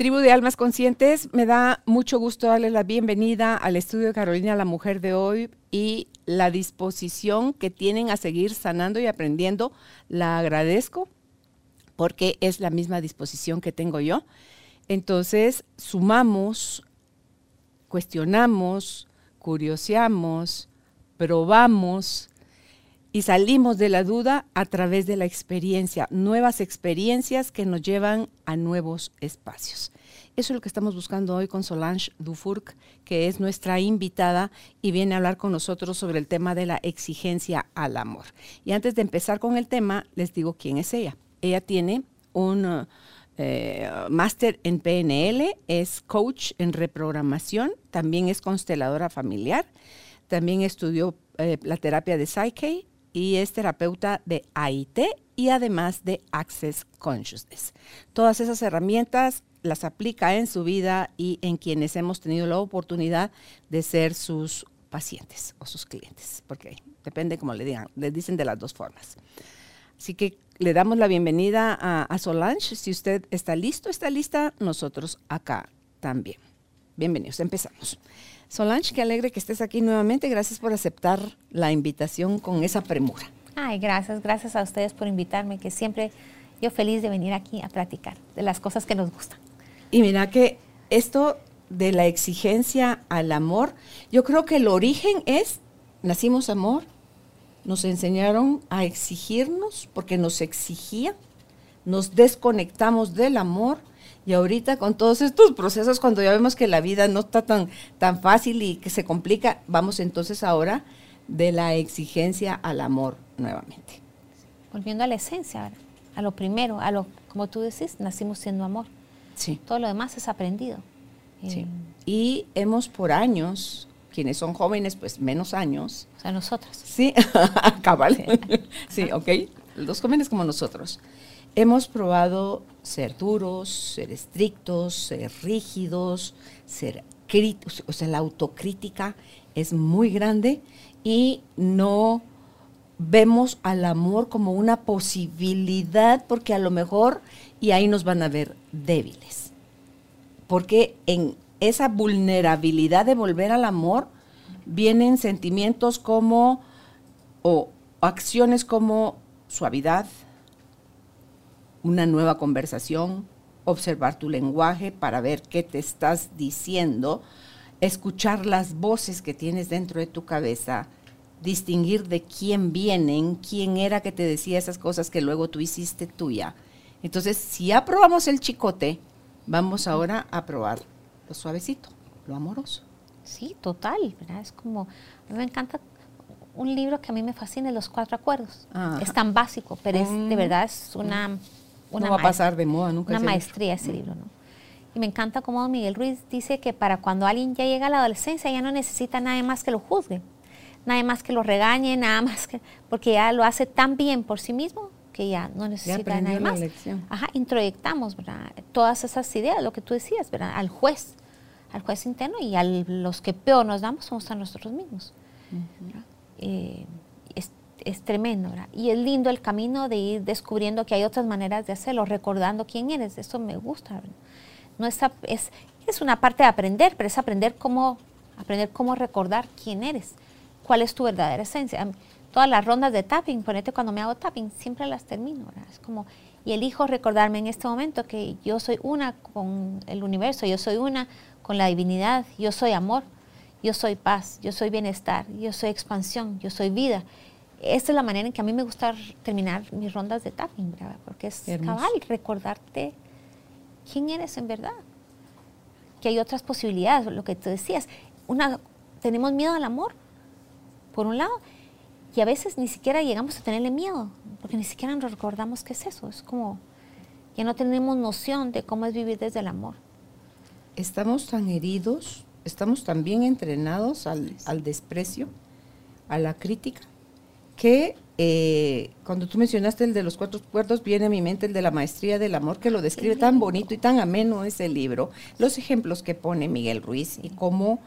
Tribu de Almas Conscientes, me da mucho gusto darle la bienvenida al estudio de Carolina la Mujer de hoy y la disposición que tienen a seguir sanando y aprendiendo. La agradezco porque es la misma disposición que tengo yo. Entonces, sumamos, cuestionamos, curioseamos, probamos y salimos de la duda a través de la experiencia, nuevas experiencias que nos llevan a nuevos espacios. Eso es lo que estamos buscando hoy con Solange Dufourc, que es nuestra invitada y viene a hablar con nosotros sobre el tema de la exigencia al amor. Y antes de empezar con el tema, les digo quién es ella. Ella tiene un eh, máster en PNL, es coach en reprogramación, también es consteladora familiar, también estudió eh, la terapia de Psyche y es terapeuta de AIT y además de Access Consciousness. Todas esas herramientas las aplica en su vida y en quienes hemos tenido la oportunidad de ser sus pacientes o sus clientes, porque depende como le digan, le dicen de las dos formas. Así que le damos la bienvenida a, Solange. Si usted está listo, está lista, nosotros acá también. Bienvenidos, empezamos. Solange, qué alegre que estés aquí nuevamente. Gracias por aceptar la invitación con esa premura. Ay, gracias, gracias a ustedes por invitarme, que siempre yo feliz de venir aquí a platicar de las cosas que nos gustan. Y mira que esto de la exigencia al amor, yo creo que el origen es, nacimos amor, nos enseñaron a exigirnos porque nos exigía, nos desconectamos del amor y ahorita con todos estos procesos, cuando ya vemos que la vida no está tan, tan fácil y que se complica, vamos entonces ahora de la exigencia al amor nuevamente. Volviendo a la esencia, a lo primero, a lo, como tú decís, nacimos siendo amor. Sí. Todo lo demás es aprendido. Sí. Eh, y hemos por años quienes son jóvenes, pues menos años. O sea, nosotros. Sí, cabal. Sí, ok. Los jóvenes como nosotros. Hemos probado ser duros, ser estrictos, ser rígidos, ser críticos. O sea, la autocrítica es muy grande y no vemos al amor como una posibilidad porque a lo mejor, y ahí nos van a ver débiles. Porque en esa vulnerabilidad de volver al amor, vienen sentimientos como, o acciones como suavidad, una nueva conversación, observar tu lenguaje para ver qué te estás diciendo, escuchar las voces que tienes dentro de tu cabeza, distinguir de quién vienen, quién era que te decía esas cosas que luego tú hiciste tuya. Entonces, si ya probamos el chicote, vamos ahora a probar lo suavecito, lo amoroso. Sí, total, ¿verdad? Es como, a mí me encanta un libro que a mí me fascina, Los Cuatro Acuerdos. Es tan básico, pero es de mm. verdad es una... una no va a pasar de moda nunca. Una maestría ese libro, ¿no? Y me encanta cómo Miguel Ruiz dice que para cuando alguien ya llega a la adolescencia ya no necesita nada más que lo juzgue, nada más que lo regañe, nada más que... porque ya lo hace tan bien por sí mismo que ya no necesita nada más. Ajá, introyectamos, ¿verdad? Todas esas ideas, lo que tú decías, ¿verdad? Al juez al juez interno y a los que peor nos damos somos a nosotros mismos. Eh, es, tremendo, ¿verdad? Y es lindo el camino de ir descubriendo que hay otras maneras de hacerlo, recordando quién eres, eso me gusta. No es, es, es una parte de aprender, pero es aprender cómo, aprender cómo recordar quién eres, cuál es tu verdadera esencia. Todas las rondas de tapping, ponete cuando me hago tapping, siempre las termino, ¿verdad? Es como, y elijo recordarme en este momento que yo soy una con el universo, yo soy una con la divinidad. Yo soy amor, yo soy paz, yo soy bienestar, yo soy expansión, yo soy vida. Esta es la manera en que a mí me gusta terminar mis rondas de tapping, porque es cabal recordarte quién eres en verdad. Que hay otras posibilidades, lo que tú decías. Una, tenemos miedo al amor, por un lado, y a veces ni siquiera llegamos a tenerle miedo, porque ni siquiera nos recordamos qué es eso. Es como que no tenemos noción de cómo es vivir desde el amor estamos tan heridos, estamos tan bien entrenados al, desprecio, a la crítica, que eh, cuando tú mencionaste el de los cuatro cuerdos, viene a mi mente el de la maestría del amor, que lo describe tan bonito y tan ameno ese libro. Los ejemplos que pone Miguel Ruiz y cómo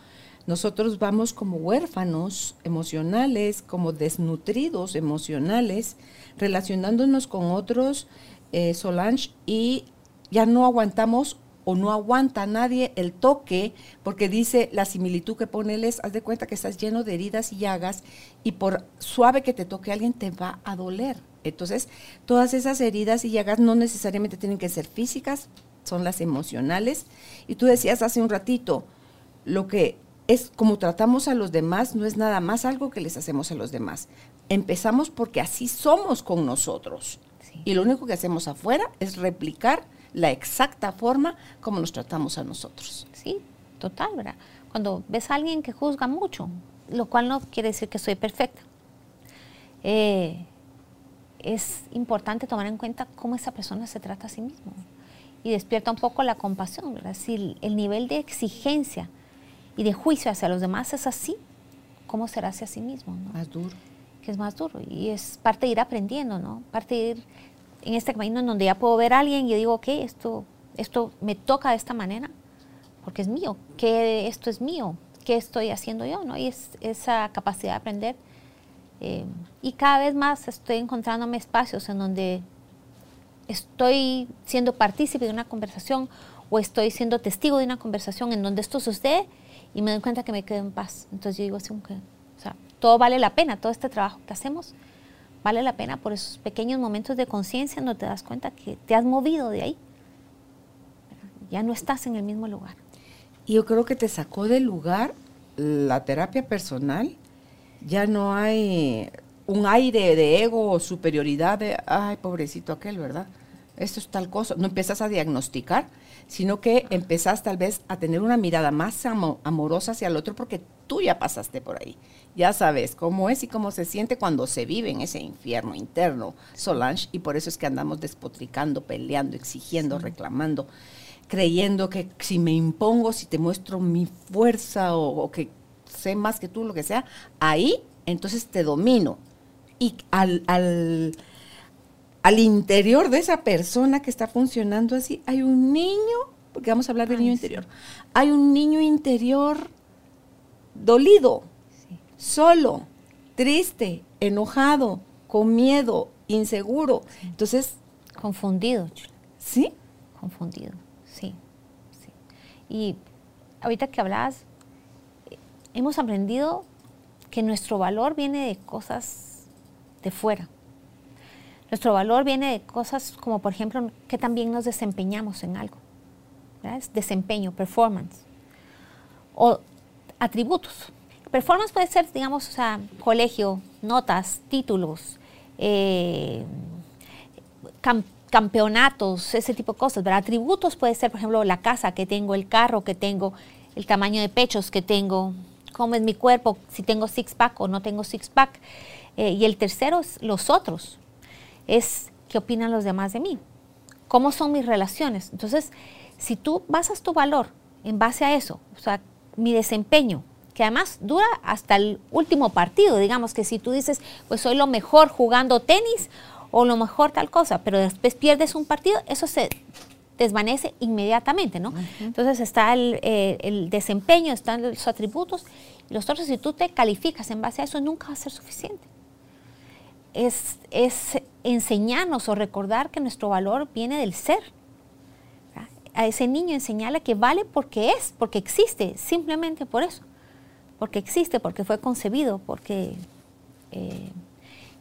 nosotros vamos como huérfanos emocionales, como desnutridos emocionales, relacionándonos con otros, eh, Solange, y ya no aguantamos o no aguanta nadie el toque, porque dice la similitud que pone él es, haz de cuenta que estás lleno de heridas y llagas y por suave que te toque alguien te va a doler. Entonces, todas esas heridas y llagas no necesariamente tienen que ser físicas, son las emocionales. Y tú decías hace un ratito, lo que es como tratamos a los demás no es nada más algo que les hacemos a los demás. Empezamos porque así somos con nosotros. Y lo único que hacemos afuera es replicar la exacta forma como nos tratamos a nosotros. Sí, total, ¿verdad? Cuando ves a alguien que juzga mucho, lo cual no quiere decir que soy perfecta, eh, es importante tomar en cuenta cómo esa persona se trata a sí mismo y despierta un poco la compasión, ¿verdad? Si el nivel de exigencia y de juicio hacia los demás es así, ¿cómo será hacia sí mismo? Más duro. Que es más duro y es parte de ir aprendiendo, ¿no? Parte de ir en este camino en donde ya puedo ver a alguien y yo digo, ok, esto, esto me toca de esta manera, porque es mío, que esto es mío, qué estoy haciendo yo, ¿no? Y es esa capacidad de aprender. Eh, y cada vez más estoy encontrándome espacios en donde estoy siendo partícipe de una conversación o estoy siendo testigo de una conversación en donde esto sucede y me doy cuenta que me quedo en paz. Entonces yo digo, sí, o sea, todo vale la pena, todo este trabajo que hacemos vale la pena por esos pequeños momentos de conciencia donde te das cuenta que te has movido de ahí. Ya no estás en el mismo lugar. Y yo creo que te sacó del lugar la terapia personal. Ya no hay un aire de ego o superioridad de, ay, pobrecito aquel, ¿verdad? Esto es tal cosa. No empiezas a diagnosticar, sino que empezás tal vez a tener una mirada más amorosa hacia el otro porque tú ya pasaste por ahí ya sabes cómo es y cómo se siente cuando se vive en ese infierno interno, Solange, y por eso es que andamos despotricando, peleando, exigiendo, reclamando, creyendo que si me impongo, si te muestro mi fuerza o, que sé más que tú, lo que sea, ahí entonces te domino. Y al, al, al interior de esa persona que está funcionando así, hay un niño, porque vamos a hablar del niño interior, hay un niño interior dolido, solo, triste, enojado, con miedo, inseguro. Entonces... Confundido. ¿Sí? Confundido, sí, sí. Y ahorita que hablabas, hemos aprendido que nuestro valor viene de cosas de fuera. Nuestro valor viene de cosas como, por ejemplo, que también nos desempeñamos en algo. Es desempeño, performance. O atributos. Performance puede ser, digamos, o sea, colegio, notas, títulos, eh, campeonatos, ese tipo de cosas. Pero atributos puede ser, por ejemplo, la casa que tengo, el carro que tengo, el tamaño de pechos que tengo, cómo es mi cuerpo, si tengo six-pack o no tengo six-pack. Eh, y el tercero es los otros, es qué opinan los demás de mí, cómo son mis relaciones. Entonces, si tú basas tu valor en base a eso, o sea, mi desempeño, que además dura hasta el último partido. Digamos que si tú dices, pues soy lo mejor jugando tenis o lo mejor tal cosa, pero después pierdes un partido, eso se desvanece inmediatamente, ¿no? Entonces está eh, el, desempeño, están los atributos, y los otros, si tú te calificas en base a eso, nunca va a ser suficiente. Es, es enseñarnos o recordar que nuestro valor viene del ser. A ese niño enseñarle que vale porque es, porque existe, simplemente por eso porque existe, porque fue concebido, porque eh,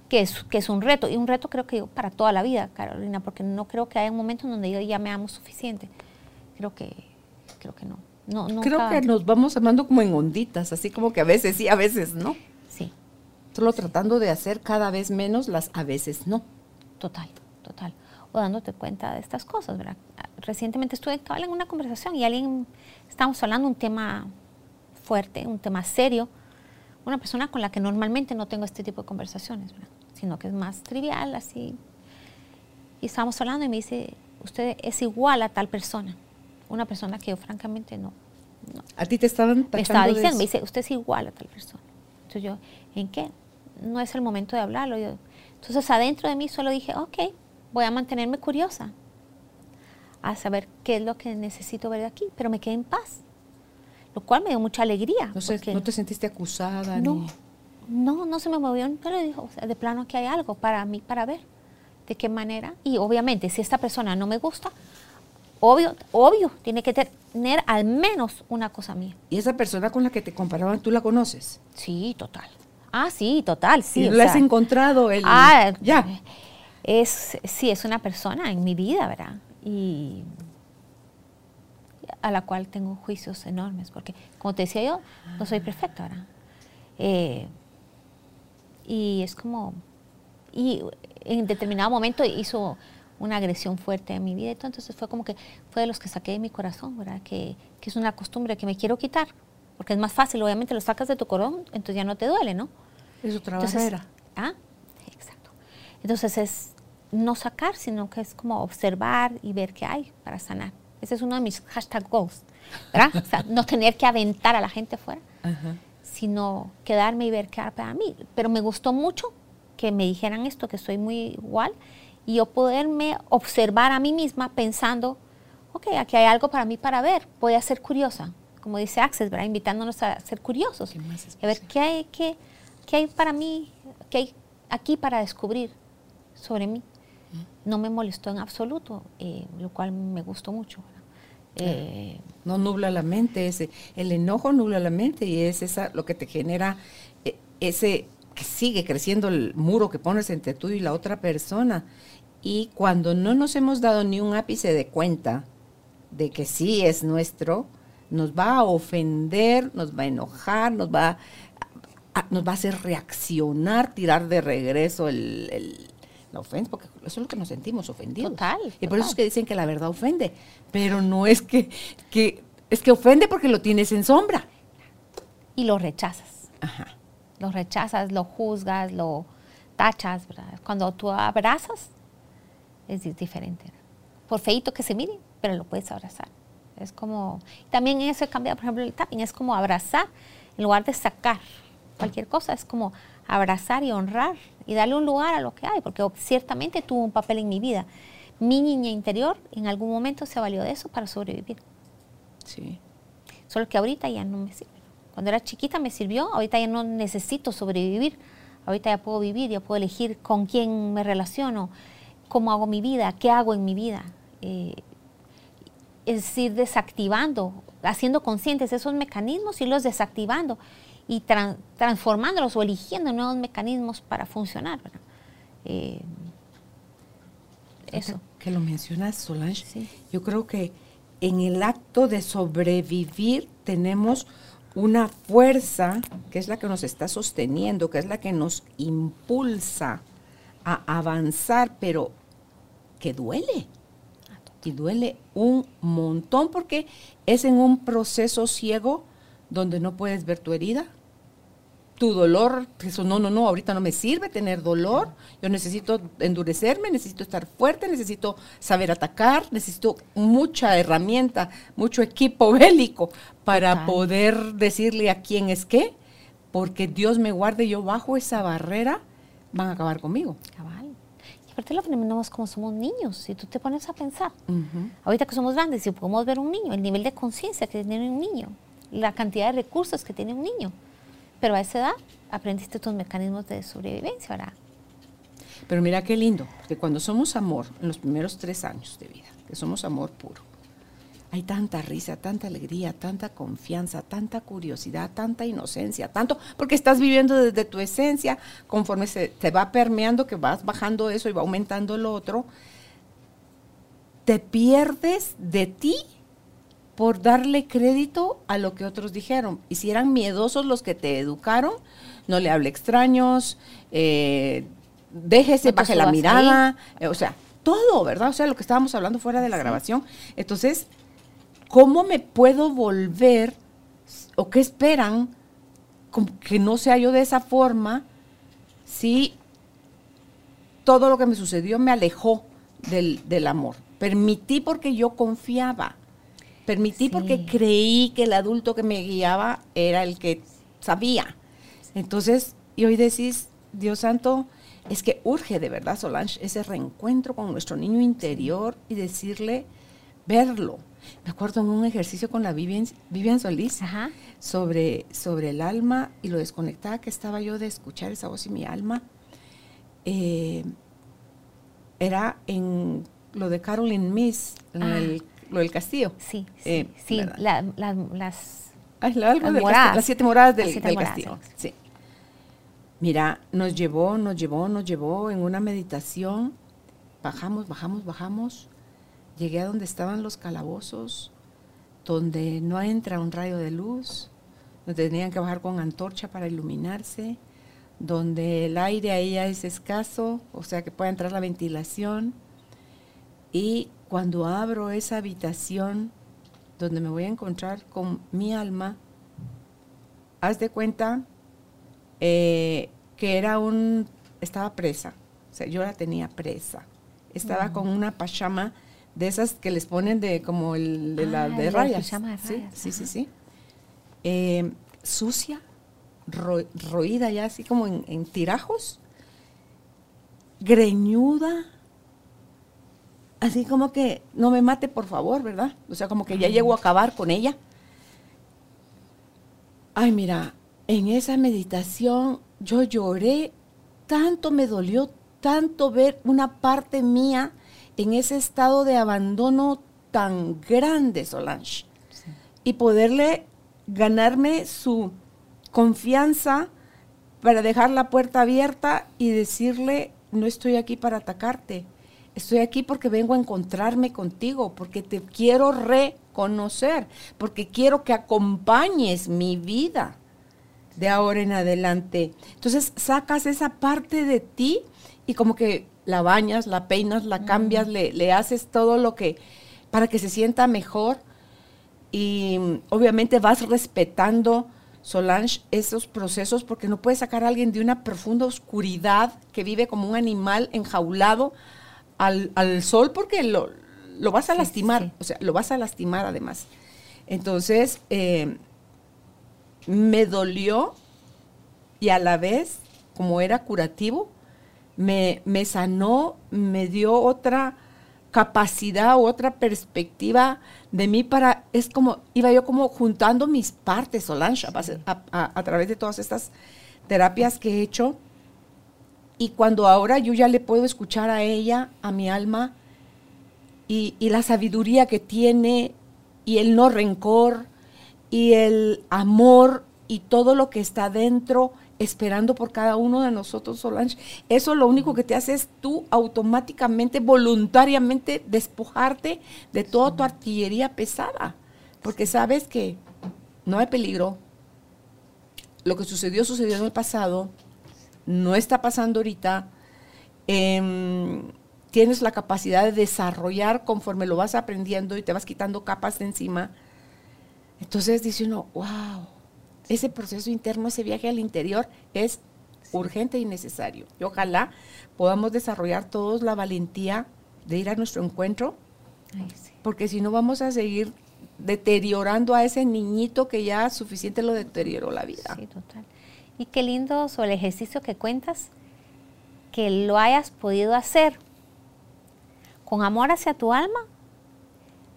que, es, que es un reto. Y un reto creo que para toda la vida, Carolina, porque no creo que haya un momento en donde yo ya me amo suficiente. Creo que, creo que no. no creo que nos vamos amando como en onditas, así como que a veces sí, a veces no. Solo tratando de hacer cada vez menos las a veces no. Total, total. O dándote cuenta de estas cosas, ¿verdad? Recientemente estuve en una conversación y alguien, estábamos hablando un tema fuerte, un tema serio, una persona con la que normalmente no tengo este tipo de conversaciones, sino que es más trivial, así. Y estábamos hablando y me dice, usted es igual a tal persona, una persona que yo francamente no. ¿A ti te estaban Me estaba diciendo, me dice, usted es igual a tal persona. Entonces yo, ¿en qué? No es el momento de hablarlo. Entonces adentro de mí solo dije, ok, voy a mantenerme curiosa a saber qué es lo que necesito ver aquí, pero me quedé en paz, lo cual me dio mucha alegría. No, sé, ¿no te sentiste acusada? no, ni- no, no se me movió, pero dijo, o sea, de plano que hay algo para mí, para ver de qué manera. Y obviamente, si esta persona no me gusta, obvio, obvio, tiene que tener al menos una cosa mía. ¿Y esa persona con la que te comparaban, tú la conoces? Sí, total. Ah, sí, total, sí. ¿Y o la has encontrado? El, Ah, ya. Es, sí, es una persona en mi vida, ¿verdad? Y a la cual tengo juicios enormes, porque como te decía yo, no soy perfecta, ¿verdad? Eh, y es como, y en determinado momento hizo una agresión fuerte en mi vida, y todo, entonces fue como que fue de los que saqué de mi corazón, ¿verdad? Que, que es una costumbre que me quiero quitar, porque es más fácil, obviamente lo sacas de tu corazón, entonces ya no te duele, ¿no? Es otra Entonces, barrera. Ah, exacto. Entonces es no sacar, sino que es como observar y ver qué hay para sanar. Ese es uno de mis hashtag goals, ¿verdad? O sea, no tener que aventar a la gente afuera, Ajá. sino quedarme y ver qué hay para mí. Pero me gustó mucho que me dijeran esto, que soy muy igual, y yo poderme observar a mí misma pensando, ok, aquí hay algo para mí para ver, voy a ser curiosa, como dice Access, ¿verdad? Invitándonos a ser curiosos, a ver qué hay, qué, qué hay para mí, qué hay aquí para descubrir sobre mí. No me molestó en absoluto, eh, lo cual me gustó mucho. Eh, No nubla la mente, ese, el enojo nubla la mente y es esa lo que te genera eh, ese que sigue creciendo el muro que pones entre tú y la otra persona. Y cuando no nos hemos dado ni un ápice de cuenta de que sí es nuestro, nos va a ofender, nos va a enojar, nos va a, nos va a hacer reaccionar, tirar de regreso el, el- la ofensa, porque eso es lo que nos sentimos ofendidos. Total, Y por eso es que dicen que la verdad ofende, pero no es que, que es que ofende porque lo tienes en sombra. y lo rechazas. Ajá. Lo rechazas, lo juzgas, lo tachas, ¿verdad? Cuando tú abrazas, es di- diferente. ¿verdad? Por feito que se mire, pero lo puedes abrazar. Es como, también eso cambia, por ejemplo, el tapping, es como abrazar en lugar de sacar cualquier cosa, es como abrazar y honrar y darle un lugar a lo que hay, porque ciertamente tuvo un papel en mi vida. Mi niña interior en algún momento se valió de eso para sobrevivir. Sí. Solo que ahorita ya no me sirve. Cuando era chiquita me sirvió, ahorita ya no necesito sobrevivir. Ahorita ya puedo vivir, ya puedo elegir con quién me relaciono, cómo hago mi vida, qué hago en mi vida. Eh, es ir desactivando, haciendo conscientes esos mecanismos, irlos desactivando y tran- transformándolos o eligiendo nuevos mecanismos para funcionar. Eh, eso. Que lo mencionas, Solange. Sí. Yo creo que en el acto de sobrevivir tenemos una fuerza que es la que nos está sosteniendo, que es la que nos impulsa a avanzar, pero que duele. Y duele un montón porque es en un proceso ciego donde no puedes ver tu herida, tu dolor, eso no, no, no, ahorita no me sirve tener dolor, yo necesito endurecerme, necesito estar fuerte, necesito saber atacar, necesito mucha herramienta, mucho equipo bélico para Total. poder decirle a quién es qué, porque Dios me guarde, yo bajo esa barrera, van a acabar conmigo. Cabal. Y aparte lo ponemos como somos niños, si tú te pones a pensar. Ahorita que somos grandes, si podemos ver un niño, el nivel de conciencia que tiene un niño, la cantidad de recursos que tiene un niño. Pero a esa edad aprendiste tus mecanismos de sobrevivencia, ¿verdad? Pero mira qué lindo, que cuando somos amor, en los primeros tres años de vida, que somos amor puro, hay tanta risa, tanta alegría, tanta confianza, tanta curiosidad, tanta inocencia, tanto, porque estás viviendo desde tu esencia, conforme se te va permeando, que vas bajando eso y va aumentando lo otro, te pierdes de ti por darle crédito a lo que otros dijeron. Y si eran miedosos los que te educaron, no le hable extraños, eh, déjese, baje la mirada, eh, o sea, todo, ¿verdad? O sea, lo que estábamos hablando fuera de la grabación. Entonces, ¿cómo me puedo volver o qué esperan como que no sea yo de esa forma si todo lo que me sucedió me alejó del, del amor? Permití porque yo confiaba. Permití Sí. porque creí que el adulto que me guiaba era el que sabía. Entonces, y hoy decís, Dios santo, es que urge de verdad, Solange, ese reencuentro con nuestro niño interior y decirle, verlo. Me acuerdo en un ejercicio con la Vivian, Vivian Solís Sobre, sobre el alma y lo desconectada que estaba yo de escuchar esa voz y mi alma. Eh, era en lo de Caroline Miss, en ah. el, lo del castillo. Sí, sí, eh, sí las, las siete moradas del, castillo. Sí. Mira, nos llevó, nos llevó, nos llevó en una meditación. Bajamos, bajamos, bajamos. Llegué a donde estaban los calabozos, donde no entra un rayo de luz, donde tenían que bajar con antorcha para iluminarse, donde el aire ahí es escaso, o sea que puede entrar la ventilación. Y cuando abro esa habitación donde me voy a encontrar con mi alma, haz de cuenta eh, que era un, estaba presa, o sea, yo la tenía presa. Estaba con una pachama de esas que les ponen de como el de la ah, de rayas. sí, sí, sí, sí. Eh, sucia, roída ya así como en, tirajos, greñuda, así como que no me mate por favor, ¿verdad? O sea, como que ya llego a acabar con ella. Ay, mira, en esa meditación yo lloré, tanto me dolió, tanto ver una parte mía en ese estado de abandono tan grande, Solange. Y poderle ganarme su confianza para dejar la puerta abierta y decirle, no estoy aquí para atacarte, estoy aquí porque vengo a encontrarme contigo, porque te quiero reconocer, porque quiero que acompañes mi vida de ahora en adelante. Entonces sacas esa parte de ti y como que la bañas, la peinas, la cambias, le, le, haces todo lo que para que se sienta mejor y obviamente vas respetando, Solange, esos procesos porque no puedes sacar a alguien de una profunda oscuridad que vive como un animal enjaulado al, sol porque lo, lo vas a lastimar, o sea, lo vas a lastimar además. Entonces, eh, me dolió y a la vez, como era curativo, me, me sanó, me dio otra capacidad, otra perspectiva de mí para, es como, iba yo como juntando mis partes, Solange, a, través de todas estas terapias que he hecho. Y cuando ahora yo ya le puedo escuchar a ella, a mi alma, y, y la sabiduría que tiene, y el no rencor, y el amor y todo lo que está dentro esperando por cada uno de nosotros, Solange. Eso lo único que te hace es tú automáticamente, voluntariamente despojarte de toda tu artillería pesada, porque sabes que no hay peligro. Lo que sucedió, sucedió en el pasado, no está pasando ahorita. Em, tienes la capacidad de desarrollar conforme lo vas aprendiendo y te vas quitando capas de encima entonces dice uno, wow, ese proceso interno, ese viaje al interior es urgente y necesario. Y ojalá podamos desarrollar todos la valentía de ir a nuestro encuentro, porque si no vamos a seguir deteriorando a ese niñito que ya suficiente lo deterioró la vida. Sí, total. Y qué lindo sobre el ejercicio que cuentas, que lo hayas podido hacer con amor hacia tu alma,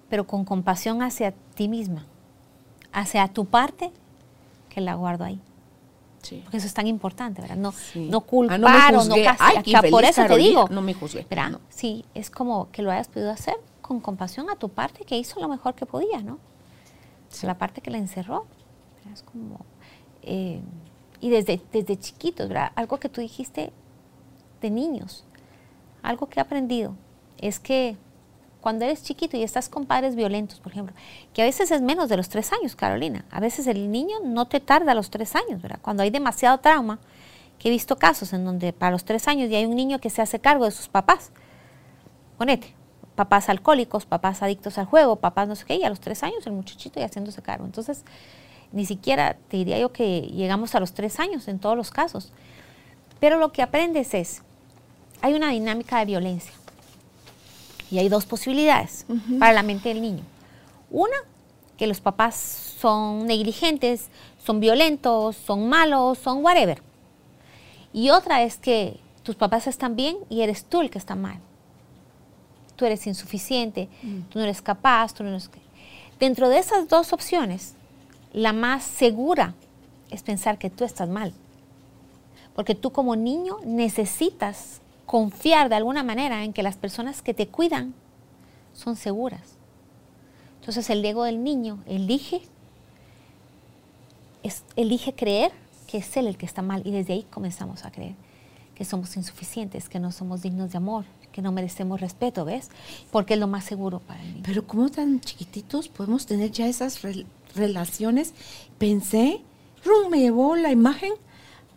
pero con compasión hacia ti misma hacia tu parte que la guardo ahí. Sí. Porque eso es tan importante, ¿verdad? No, no culpar ah, no o no castigar. Por eso te digo. No me juzgué. Sí, es como que lo hayas podido hacer con compasión a tu parte que hizo lo mejor que podía, ¿no? La parte que la encerró. Es como. Eh, y desde, desde chiquitos, ¿verdad? Algo que tú dijiste de niños, algo que he aprendido es que cuando eres chiquito y estás con padres violentos, por ejemplo, que a veces es menos de los tres años, Carolina. A veces el niño no te tarda los tres años, ¿verdad? Cuando hay demasiado trauma, que he visto casos en donde para los tres años ya hay un niño que se hace cargo de sus papás. Ponete, papás alcohólicos, papás adictos al juego, papás no sé qué, y a los tres años el muchachito ya haciéndose cargo. Entonces, ni siquiera te diría yo que llegamos a los tres años en todos los casos. Pero lo que aprendes es, hay una dinámica de violencia. Y hay dos posibilidades para la mente del niño. Una, que los papás son negligentes, son violentos, son malos, son whatever. Y otra es que tus papás están bien y eres tú el que está mal. Tú eres insuficiente, Mm. tú no eres capaz, tú no eres... Dentro de esas dos opciones, la más segura es pensar que tú estás mal. Porque tú como niño necesitas confiar de alguna manera en que las personas que te cuidan son seguras. Entonces el ego del niño elige, elige creer que es él el que está mal y desde ahí comenzamos a creer que somos insuficientes, que no somos dignos de amor, que no merecemos respeto, ¿ves? Porque es lo más seguro para el niño. Pero como tan chiquititos podemos tener ya esas rel- relaciones. Pensé, rum, me llevó la imagen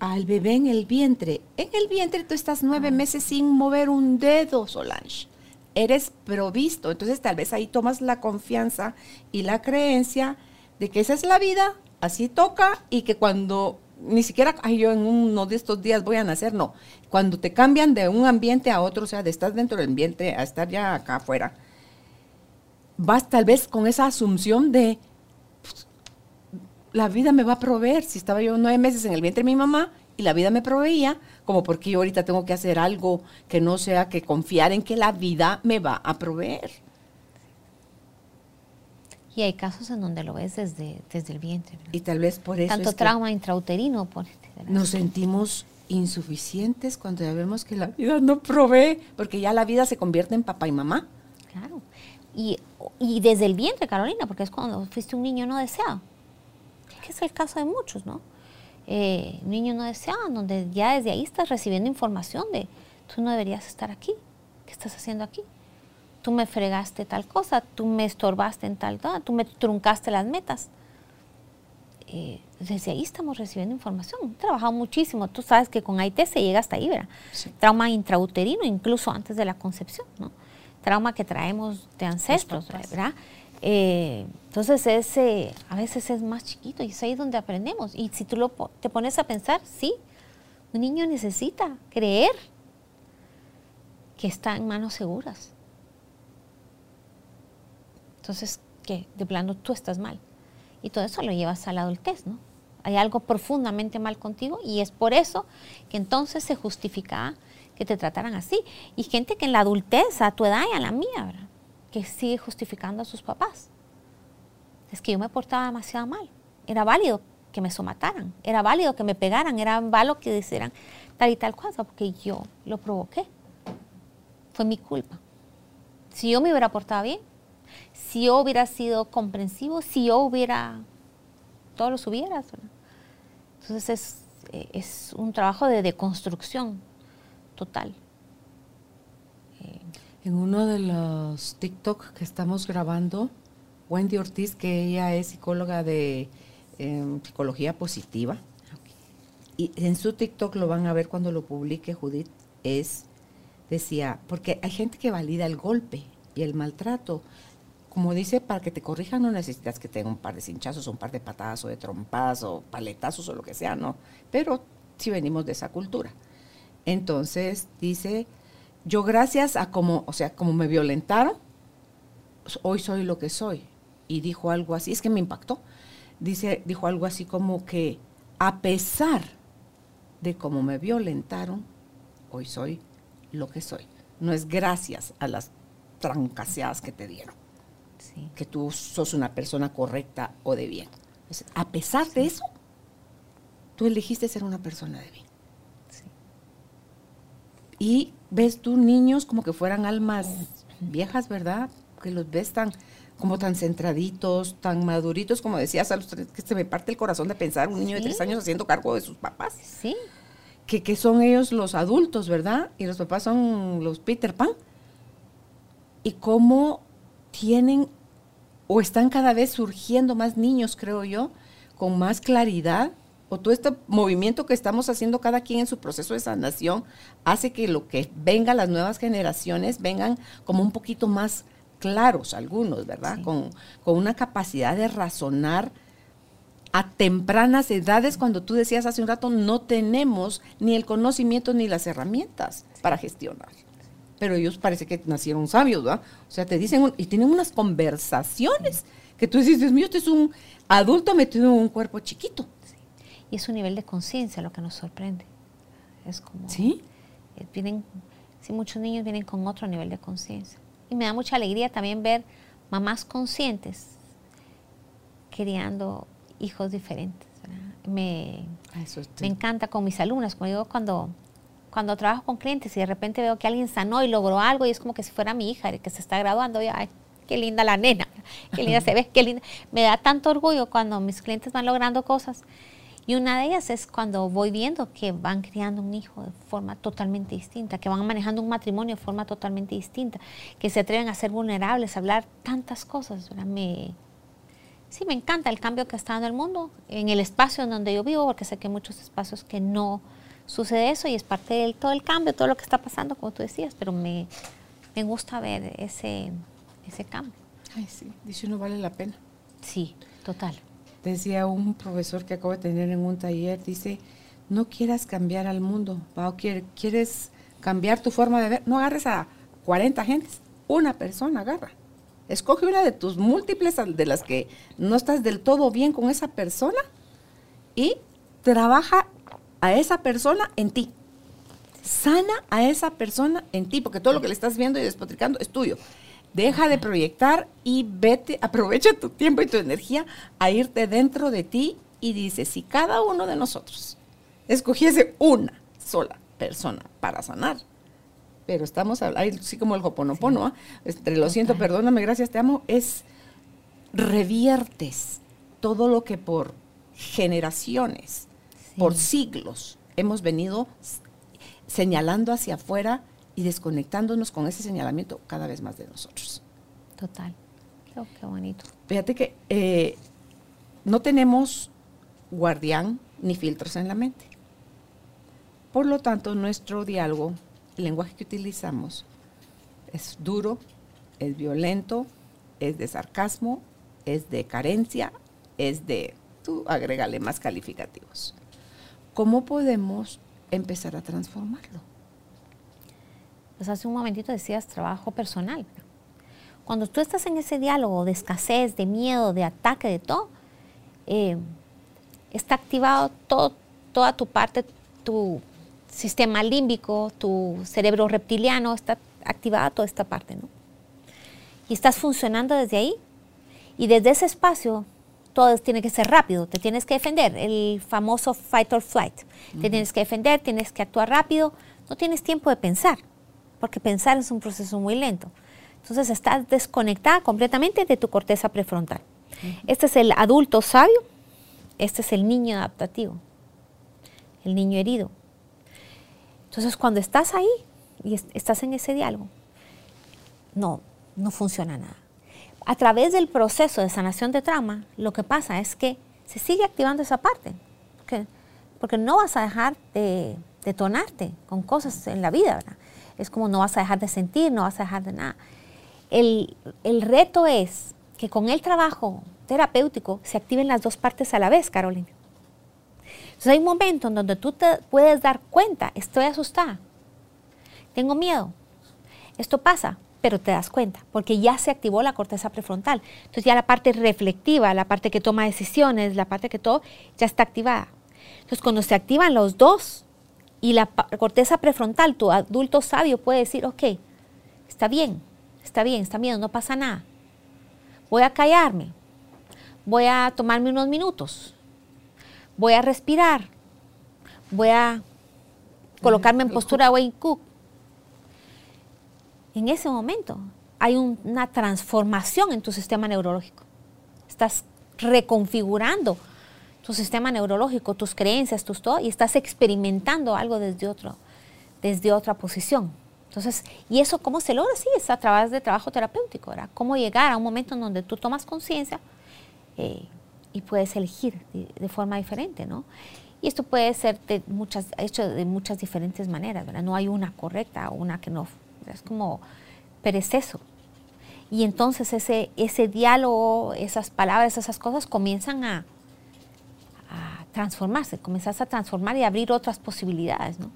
al bebé en el vientre. En el vientre tú estás nueve meses sin mover un dedo, Solange. Eres provisto. Entonces tal vez ahí tomas la confianza y la creencia de que esa es la vida, así toca y que cuando ni siquiera, ay, yo en uno de estos días voy a nacer, no. Cuando te cambian de un ambiente a otro, o sea, de estar dentro del ambiente a estar ya acá afuera, vas tal vez con esa asunción de pues, la vida me va a proveer. Si estaba yo nueve meses en el vientre de mi mamá y la vida me proveía, como porque yo ahorita tengo que hacer algo que no sea que confiar en que la vida me va a proveer. Y hay casos en donde lo ves desde, desde el vientre. ¿verdad? Y tal vez por eso Tanto es trauma intrauterino. ponete, ¿verdad? nos sentimos insuficientes cuando ya vemos que la vida no provee, porque ya la vida se convierte en papá y mamá. Claro. Y, y desde el vientre, Carolina, porque es cuando fuiste un niño no deseado. Que es el caso de muchos, ¿no? Eh, un niño no deseado, donde ya desde ahí estás recibiendo información de tú no deberías estar aquí. ¿Qué estás haciendo aquí? Tú me fregaste tal cosa, tú me estorbaste en tal, tal, tú me truncaste las metas. Eh, desde ahí estamos recibiendo información. He trabajado muchísimo. Tú sabes que con AIT se llega hasta ahí, ¿verdad? Sí. Trauma intrauterino, incluso antes de la concepción, ¿no? Trauma que traemos de ancestros. ¿verdad? Eh, entonces, ese a veces es más chiquito y es ahí donde aprendemos. Y si tú lo, te pones a pensar, sí, un niño necesita creer que está en manos seguras. Entonces, que de plano tú estás mal. Y todo eso lo llevas a la adultez, ¿no? Hay algo profundamente mal contigo y es por eso que entonces se justificaba que te trataran así. Y gente que en la adultez, a tu edad y a la mía, ¿verdad? que sigue justificando a sus papás. Es que yo me portaba demasiado mal. Era válido que me somataran, era válido que me pegaran, era válido que dijeran tal y tal cosa, porque yo lo provoqué. Fue mi culpa. Si yo me hubiera portado bien, si yo hubiera sido comprensivo, si yo hubiera, todos los hubieras. Entonces es, eh, es un trabajo de deconstrucción total. En uno de los TikTok que estamos grabando, Wendy Ortiz, que ella es psicóloga de em, psicología positiva, y en su TikTok lo van a ver cuando lo publique Judith, es, decía, porque hay gente que valida el golpe y el maltrato. Como dice, para que te corrijan no necesitas que tenga un par de cinchazos, un par de patadas o de trompadas o paletazos o lo que sea, no. Pero sí venimos de esa cultura. Entonces dice, yo gracias a como, o sea, como me violentaron, hoy soy lo que soy. Y dijo algo así, es que me impactó. Dice, dijo algo así como que a pesar de cómo me violentaron, hoy soy lo que soy. No es gracias a las trancaseadas que te dieron, Sí. que tú sos una persona correcta o de bien. A pesar de eso, tú elegiste ser una persona de bien. Sí. Y ves tú niños como que fueran almas viejas, ¿verdad? Que los ves tan como tan centraditos, tan maduritos, como decías, a los tres, que se me parte el corazón de pensar un niño de tres años haciendo cargo de sus papás, Sí, que, que son ellos los adultos, ¿verdad? Y los papás son los Peter Pan. Y cómo tienen o están cada vez surgiendo más niños, creo yo, con más claridad, o todo este movimiento que estamos haciendo cada quien en su proceso de sanación hace que lo que venga, las nuevas generaciones, vengan como un poquito más claros algunos, ¿verdad? Sí. Con, con una capacidad de razonar a tempranas edades, cuando tú decías hace un rato, no tenemos ni el conocimiento ni las herramientas para gestionar. Pero ellos parece que nacieron sabios, ¿verdad? O sea, te dicen, un- y tienen unas conversaciones que tú dices, Dios mío, este es un adulto metido en un cuerpo chiquito. y es un nivel de conciencia lo que nos sorprende. Es como... ¿Sí? Eh, Vienen, sí, muchos niños vienen con otro nivel de conciencia. Y me da mucha alegría también ver mamás conscientes criando hijos diferentes. ¿verdad? Me, Ah, Eso me encanta con mis alumnas, como digo, cuando, cuando trabajo con clientes y de repente veo que alguien sanó y logró algo y es como que si fuera mi hija que se está graduando, y, ay, qué linda la nena, qué linda se ve, qué linda. Me da tanto orgullo cuando mis clientes van logrando cosas. Y una de ellas es cuando voy viendo que van criando un hijo de forma totalmente distinta, que van manejando un matrimonio de forma totalmente distinta, que se atreven a ser vulnerables, a hablar tantas cosas. Me, sí, me encanta el cambio que está dando el mundo, en el espacio en donde yo vivo, porque sé que hay muchos espacios que no sucede eso y es parte de todo el cambio, todo lo que está pasando, como tú decías, pero me, me gusta ver ese, ese cambio. Ay, sí, dice no vale la pena. Sí, total. Decía un profesor que acabo de tener en un taller, dice, no quieras cambiar al mundo, quiere- quieres cambiar tu forma de ver, no agarres a 40 gentes, una persona agarra. Escoge una de tus múltiples de las que no estás del todo bien con esa persona y trabaja a esa persona en ti. Sana a esa persona en ti, porque todo lo que le estás viendo y despotricando es tuyo. Deja de proyectar y vete, aprovecha tu tiempo y tu energía a irte dentro de ti y dice, si cada uno de nosotros escogiese una sola persona para sanar, pero estamos hablando, así como el hoponopono, ¿ah? entre lo siento, perdóname, gracias, te amo, es reviertes todo lo que por generaciones, Sí. Por siglos, hemos venido señalando hacia afuera y desconectándonos con ese señalamiento cada vez más de nosotros. Total. Oh, qué bonito. Fíjate que eh, no tenemos guardián ni filtros en la mente. Por lo tanto, nuestro diálogo, el lenguaje que utilizamos, es duro, es violento, es de sarcasmo, es de carencia, es de, tú agrégale más calificativos. ¿Cómo podemos empezar a transformarlo? Pues hace un momentito decías trabajo personal. Cuando tú estás en ese diálogo de escasez, de miedo, de ataque, de todo, eh, está activado todo, toda tu parte, tu sistema límbico, tu cerebro reptiliano, está activada toda esta parte, ¿no? Y estás funcionando desde ahí. Y desde ese espacio, todo tiene que ser rápido, te tienes que defender, el famoso fight or flight. Te tienes que defender, tienes que actuar rápido, no tienes tiempo de pensar, porque pensar es un proceso muy lento. Entonces estás desconectada completamente de tu corteza prefrontal. Este es el adulto sabio, este es el niño adaptativo, el niño herido. Entonces cuando estás ahí y es- estás en ese diálogo, no, no funciona nada. A través del proceso de sanación de trauma, lo que pasa es que se sigue activando esa parte, porque, no vas a dejar de detonarte con cosas en la vida, ¿verdad? Es como no vas a dejar de sentir, no vas a dejar de nada. El, el reto es que con el trabajo terapéutico se activen las dos partes a la vez, Carolina. Entonces hay un momento en donde tú te puedes dar cuenta, estoy asustada, tengo miedo, esto pasa, pero te das cuenta, porque ya se activó la corteza prefrontal. Entonces ya la parte reflectiva, la parte que toma decisiones, la parte que todo, ya está activada. Entonces cuando se activan los dos y la corteza prefrontal, tu adulto sabio puede decir, ok, está bien, está bien, está bien, no pasa nada. Voy a callarme, voy a tomarme unos minutos, voy a respirar, voy a colocarme en postura Wayne Cook. En ese momento hay un- una transformación en tu sistema neurológico. Estás reconfigurando tu sistema neurológico, tus creencias, tus todo, y estás experimentando algo desde, otro, desde otra posición. Entonces, ¿y eso cómo se logra? Sí, es a través de trabajo terapéutico, ¿verdad? Cómo llegar a un momento en donde tú tomas conciencia eh, y puedes elegir de, forma diferente, ¿no? Y esto puede ser hecho de muchas diferentes maneras, ¿verdad? No hay una correcta o una que no. Es como perezoso. Y entonces ese, ese diálogo, esas palabras, esas cosas comienzan a, transformarse, comenzás a transformar y abrir otras posibilidades, ¿no?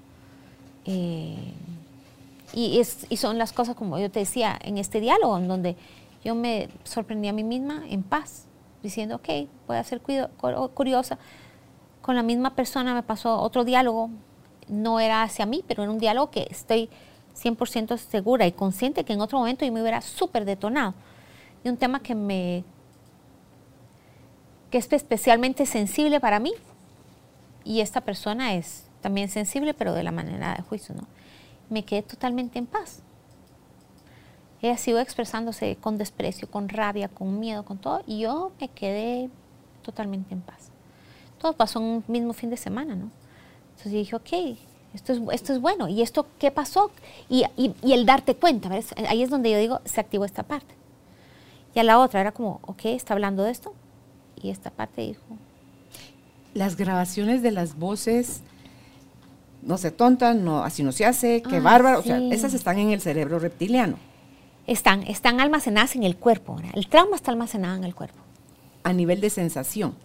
Eh, y, es, y son las cosas, como yo te decía, en este diálogo, en donde yo me sorprendí a mí misma en paz, diciendo, ok, voy a ser curiosa. Con la misma persona me pasó otro diálogo no era hacia mí, pero en un diálogo que estoy 100% segura y consciente que en otro momento yo me hubiera súper detonado. Y un tema que me que es especialmente sensible para mí y esta persona es también sensible, pero de la manera de juicio, ¿no? Me quedé totalmente en paz. Ella siguió expresándose con desprecio, con rabia, con miedo, con todo, y yo me quedé totalmente en paz. Todo pasó en un mismo fin de semana, ¿no? Entonces dije, ok, esto es, esto es bueno. ¿Y esto qué pasó? Y, y, el darte cuenta, ¿ves? ahí es donde yo digo, se activó esta parte. Y a la otra era como, ok, está hablando de esto, y esta parte dijo. Las grabaciones de las voces, no se tontan, no, así no se hace, qué Ah, bárbaro. O sea, sí. esas están en el cerebro reptiliano. Están, están almacenadas en el cuerpo. ¿verdad? El trauma está almacenado en el cuerpo. a nivel de sensación.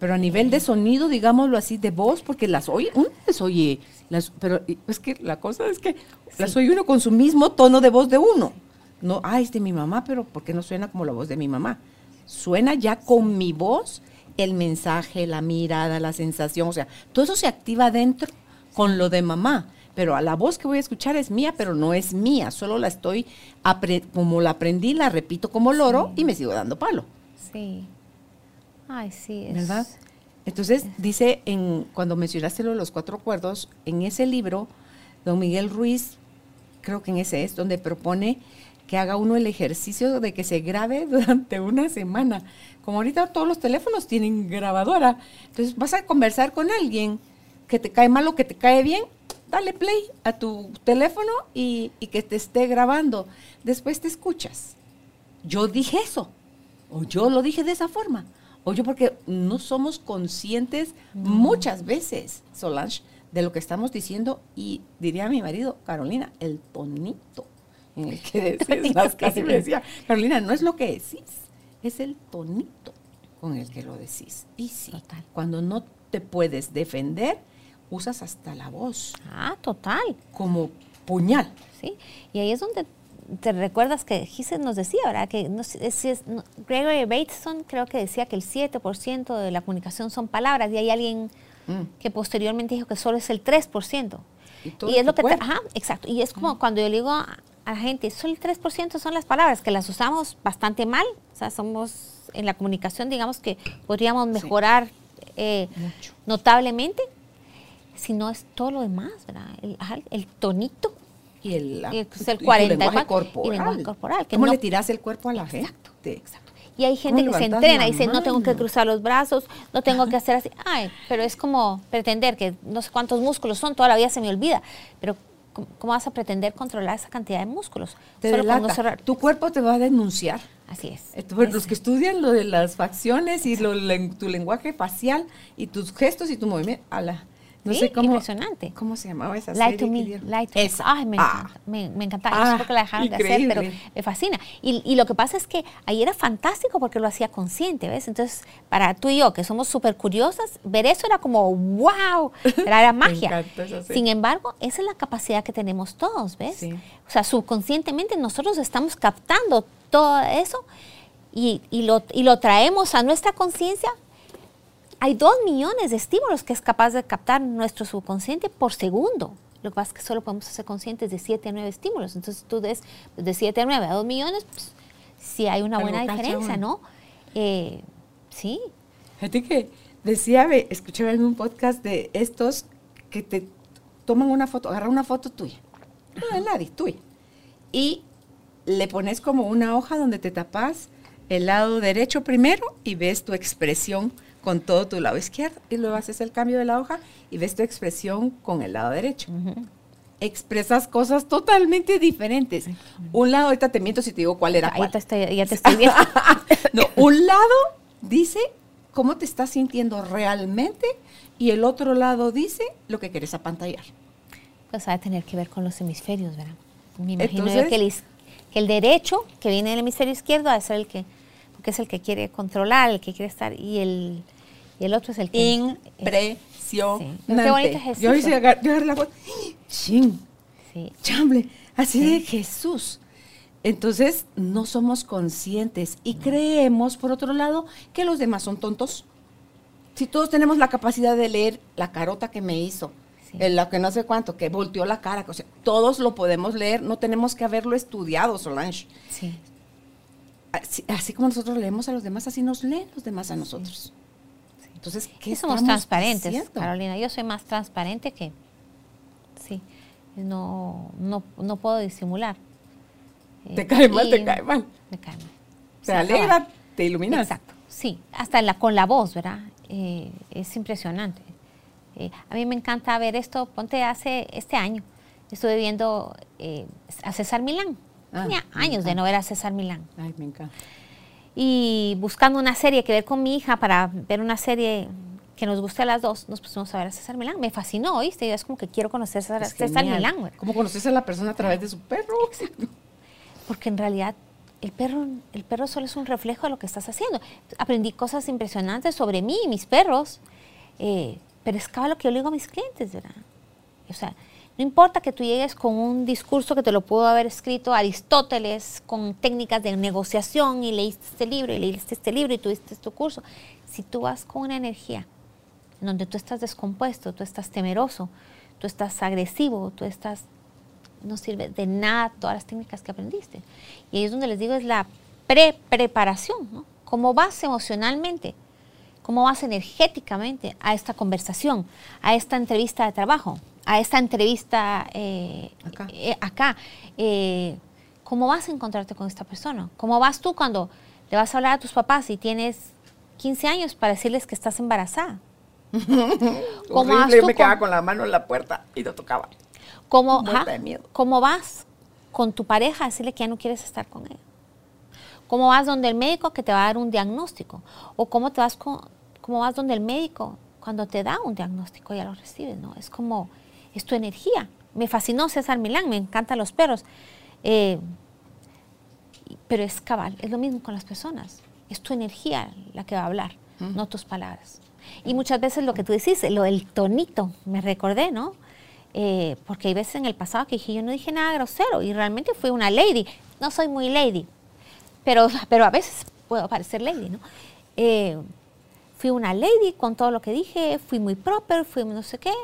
Pero a nivel de sonido, digámoslo así, de voz, porque las oye, uno las oye, las, pero es que la cosa es que las oye uno con su mismo tono de voz de uno. No, ah, es de mi mamá, pero ¿por qué no suena como la voz de mi mamá? Suena ya con mi voz el mensaje, la mirada, la sensación, o sea, todo eso se activa dentro con lo de mamá. Pero a la voz que voy a escuchar es mía, pero no es mía, solo la estoy, apre- como la aprendí, la repito como loro y me sigo dando palo. Sí. Ay, sí. Es, ¿verdad? Entonces, dice, en, cuando mencionaste lo de los cuatro acuerdos, en ese libro, don Miguel Ruiz, creo que en ese es, donde propone que haga uno el ejercicio de que se grabe durante una semana. Como ahorita todos los teléfonos tienen grabadora, entonces vas a conversar con alguien que te cae mal o que te cae bien, dale play a tu teléfono y, y que te esté grabando. Después te escuchas. Yo dije eso, o yo lo dije de esa forma, o yo porque no somos conscientes muchas veces, Solange, de lo que estamos diciendo y diría mi marido, Carolina, el tonito en el que decís, las casi me decía, Carolina, no es lo que decís, es el tonito con el que lo decís. Y sí, Total. cuando no te puedes defender, usas hasta la voz Ah, total. como puñal. ¿sí? Y ahí es donde te recuerdas que Gises nos decía, ¿verdad? Que no es, Gregory Bateson creo que decía que el 7% de la comunicación son palabras y hay alguien Mm. que posteriormente dijo que solo es el 3%. Y todo Y es lo que, te- ajá, exacto. Y es como cuando yo le digo a, a la gente, solo el 3% son las palabras, que las usamos bastante mal. O sea, somos en la comunicación, digamos que podríamos Sí. mejorar eh, notablemente, si no es todo lo demás, ¿verdad? El, el tonito, Y el, Y pues el tu 44, lenguaje corporal. y lenguaje corporal, que ¿Cómo no- le tiras el cuerpo a la Exacto, gente? exacto. Y hay gente que ¿Cómo se entrena y dice, no tengo que cruzar los brazos, no tengo que hacer así. Ay, pero es como pretender que no sé cuántos músculos son, toda la vida se me olvida. Pero ¿cómo, cómo vas a pretender controlar esa cantidad de músculos? Te Solo con no delata. cerrar. Tu cuerpo te va a denunciar. Así es. Los que estudian lo de las facciones y lo, tu lenguaje facial y tus gestos y tu movimiento, ala, no Sí, sé cómo, impresionante. ¿cómo se llamaba esa Lie serie to me, lie to me. Ay, me Ah, encanta, me, me encanta. Ah, no sé por qué la dejaron de hacer, pero me fascina. Y, y lo que pasa es que ahí era fantástico porque lo hacía consciente, ¿ves? Entonces, para tú y yo, que somos súper curiosas, ver eso era como, wow, era, magia. Sin embargo, esa es la capacidad que tenemos todos, ¿ves? Sí. O sea, subconscientemente nosotros estamos captando todo eso y, y lo, y lo traemos a nuestra conciencia hay dos millones de estímulos que es capaz de captar nuestro subconsciente por segundo. Lo que pasa es que solo podemos ser conscientes de 7 a 9 estímulos. Entonces tú des de 7 a 9 a 2 millones, pues, sí hay una buena diferencia. ¿no? Eh, sí, Fíjate que decía, escuchaba en un podcast de estos que te toman una foto, agarran una foto tuya, no de nadie, tuya, y le pones como una hoja donde te tapas el lado derecho primero y ves tu expresión con todo tu lado izquierdo, y luego haces el cambio de la hoja y ves tu expresión con el lado derecho. Expresas cosas totalmente diferentes. Un lado, ahorita te miento si te digo cuál era ahí cuál. te estoy, ya te estoy viendo. No, un lado dice cómo te estás sintiendo realmente y el otro lado dice lo que quieres apantallar. pues va a tener que ver con los hemisferios, ¿verdad? Me imagino yo que el, que el derecho, que viene del hemisferio izquierdo, va a ser el que, porque es el que quiere controlar, el que quiere estar, y el, y el otro es el que... Impresionante. Sí. Qué bonito ejercicio. Yo hice agar- yo agarré la foto. ¡Chin! Sí. chamble, así de Jesús. Entonces, no somos conscientes y creemos, por otro lado, que los demás son tontos. Si todos tenemos la capacidad de leer la carota que me hizo el la que no sé cuánto, que volteó la cara, o sea, todos lo podemos leer, no tenemos que haberlo estudiado, Solange. Sí. Así, así como nosotros leemos a los demás, así nos leen los demás a nosotros. Entonces, ¿qué somos transparentes? Carolina. Yo soy más transparente que. Sí. No, no, no puedo disimular. Te Eh, cae mal, y- te cae mal. Me cae mal. Te Sí, alegra, te iluminas. Exacto, sí, hasta la, con la voz, ¿verdad? Eh, es impresionante. Eh, a mí me encanta ver esto, ponte hace este año, estuve viendo eh, a César Milán. Ah, Tenía años de no ver a César Milán. Ay, me encanta. Y buscando una serie que ver con mi hija para ver una serie que nos guste a las dos, nos pusimos a ver a César Milán. Me fascinó, ¿oíste? Yo es como que quiero conocer a César, César. Milán, ¿verdad? ¿Cómo conoces a la persona a través de su perro? porque en realidad el perro, el perro solo es un reflejo de lo que estás haciendo. Aprendí cosas impresionantes sobre mí y mis perros, eh, pero es cada lo que yo le digo a mis clientes, ¿verdad? O sea, no importa que tú llegues con un discurso que te lo pudo haber escrito Aristóteles, con técnicas de negociación y leíste este libro y leíste este libro y tuviste este curso, si tú vas con una energía en donde tú estás descompuesto, tú estás temeroso, tú estás agresivo, tú estás no sirve de nada todas las técnicas que aprendiste. Y ahí es donde les digo, es la pre-preparación, ¿no? ¿Cómo vas emocionalmente? ¿Cómo vas energéticamente a esta conversación, a esta entrevista de trabajo, a esta entrevista eh, Acá. eh, acá? Eh, ¿Cómo vas a encontrarte con esta persona? ¿Cómo vas tú cuando le vas a hablar a tus papás y tienes 15 años para decirles que estás embarazada? ¿Cómo vas tú me quedaba con- con la mano en la puerta y no tocaba. ¿Cómo, de miedo. ¿Cómo vas con tu pareja a decirle que ya no quieres estar con él? ¿Cómo vas donde el médico que te va a dar un diagnóstico? ¿O cómo, te vas con, cómo vas donde el médico cuando te da un diagnóstico ya lo recibes? ¿no? Es como, es tu energía. Me fascinó César Milán, me encantan los perros. Eh, pero es cabal, es lo mismo con las personas. Es tu energía la que va a hablar, no tus palabras. Y muchas veces lo que tú decís, lo del tonito, me recordé, ¿no? Eh, porque hay veces en el pasado que dije, yo no dije nada grosero y realmente fui una lady. No soy muy lady, pero, pero a veces puedo parecer lady, ¿no? Eh, fui una lady con todo lo que dije, fui muy proper, fui no sé qué,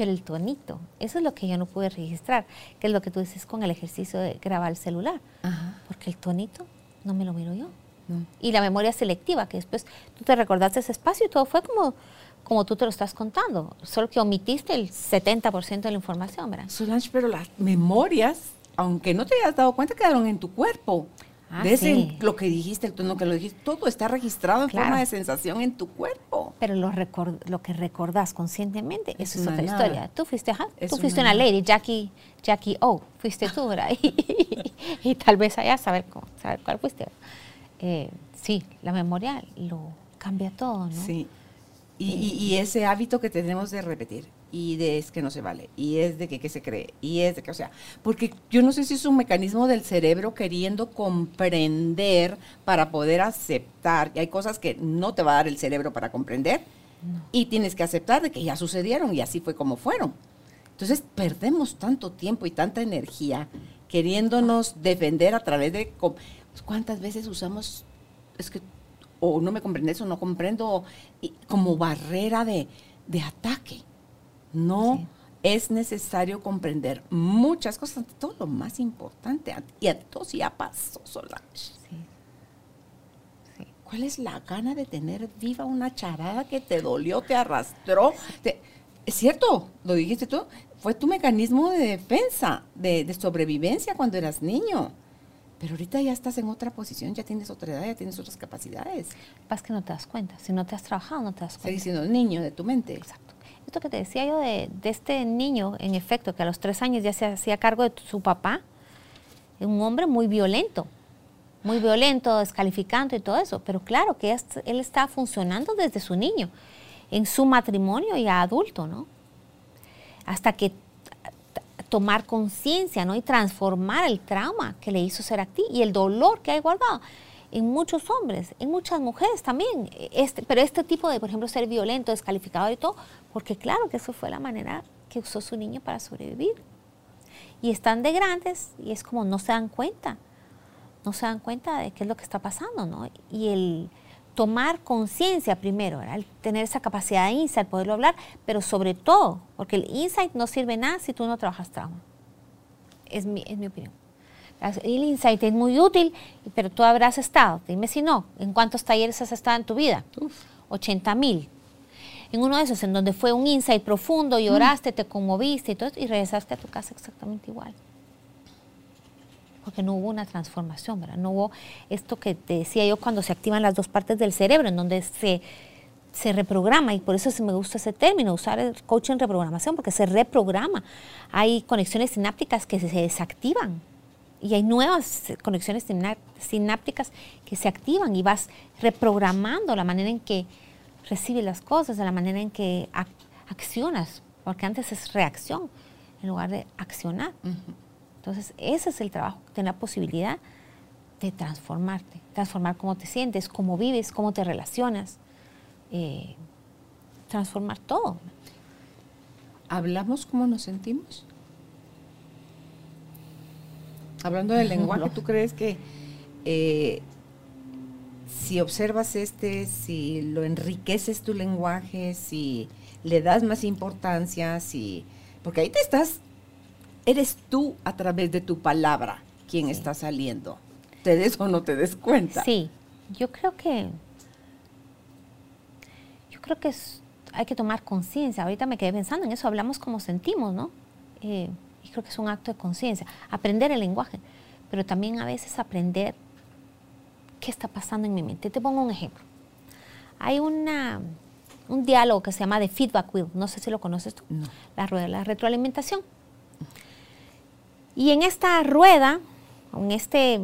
pero el tonito, eso es lo que yo no pude registrar, que es lo que tú dices con el ejercicio de grabar el celular, Ajá. porque el tonito no me lo miro yo. No. Y la memoria selectiva, que después tú te recordaste ese espacio y todo fue como, como tú te lo estás contando, solo que omitiste el 70% de la información, ¿verdad? Solange, pero las memorias, aunque no te hayas dado cuenta, quedaron en tu cuerpo. Ah, de ese, sí. lo que dijiste, el tono que lo dijiste, todo está registrado en Claro. forma de sensación en tu cuerpo. Pero lo, recor- lo que recordás conscientemente, Es eso es otra nada. historia. Tú fuiste, ajá, tú fuiste una lady, Jackie, Jackie O, fuiste tú, ¿verdad? Y, y tal vez allá saber, cómo- saber cuál fuiste. Eh, sí, la memoria lo cambia todo, ¿no? Sí. Y, y- y ese hábito que tenemos de repetir, y de es que no se vale, y es de que, que se cree, y es de que, o sea, porque yo no sé si es un mecanismo del cerebro queriendo comprender para poder aceptar, y hay cosas que no te va a dar el cerebro para comprender, y tienes que aceptar de que ya sucedieron, y así fue como fueron. Entonces perdemos tanto tiempo y tanta energía queriéndonos defender a través de... ¿Cuántas veces usamos, es que, o no me comprendes o no comprendo, y como barrera de, de ataque? No Sí. es necesario comprender muchas cosas, todo lo más importante, y a todos ya pasó, Solange. Sí. Sí. ¿Cuál es la gana de tener viva una charada que te dolió, te arrastró? te- es cierto, lo dijiste tú, fue tu mecanismo de defensa, de, de sobrevivencia cuando eras niño. Pero ahorita ya estás en otra posición, ya tienes otra edad, ya tienes otras capacidades. Pasa que no te das cuenta. Si no te has trabajado, no te das cuenta. Seguís siendo niño de tu mente. Exacto. Esto que te decía yo de, este niño, en efecto, que a los tres años ya se hacía cargo de su papá, un hombre muy violento, muy violento, descalificante y todo eso. Pero claro que él está funcionando desde su niño, en su matrimonio y a adulto, ¿no? Hasta que tomar conciencia, ¿no? Y transformar el trauma que le hizo ser a ti y el dolor que hay guardado en muchos hombres, en muchas mujeres también. Este, pero este tipo de, por ejemplo, ser violento, descalificador y todo, porque claro que eso fue la manera que usó su niño para sobrevivir. Y están de grandes y es como no se dan cuenta, no se dan cuenta de qué es lo que está pasando, ¿no? Y el tomar conciencia primero, ¿verdad? tener esa capacidad de insight, poderlo hablar, pero sobre todo, porque el insight no sirve nada si tú no trabajas trauma. Es mi, es mi opinión. El insight es muy útil, pero tú habrás estado, dime si no, ¿en cuántos talleres has estado en tu vida? 80 mil. En uno de esos, en donde fue un insight profundo, lloraste, te conmoviste y todo, y regresaste a tu casa exactamente igual porque no hubo una transformación, ¿verdad? No hubo esto que te decía yo cuando se activan las dos partes del cerebro, en donde se, se reprograma, y por eso me gusta ese término, usar el coaching reprogramación, porque se reprograma. Hay conexiones sinápticas que se desactivan y hay nuevas conexiones sinápticas que se activan y vas reprogramando la manera en que recibes las cosas, la manera en que accionas, porque antes es reacción en lugar de accionar. Entonces, ese es el trabajo, tener la posibilidad de transformarte, transformar cómo te sientes, cómo vives, cómo te relacionas, eh, transformar todo. ¿Hablamos cómo nos sentimos? Hablando del lenguaje, ¿tú crees que eh, si observas este, si lo enriqueces tu lenguaje, si le das más importancia, si... Porque ahí te estás eres tú a través de tu palabra quien está saliendo. ¿Te des o no te des cuenta? Sí, yo creo que yo creo que hay que tomar conciencia. Ahorita me quedé pensando en eso, hablamos como sentimos, ¿no? Eh, y creo que es un acto de conciencia. Aprender el lenguaje, pero también a veces aprender qué está pasando en mi mente. Te pongo un ejemplo. Hay una, un diálogo que se llama The Feedback Wheel, no sé si lo conoces tú, la rueda de la retroalimentación. Y en esta rueda, en este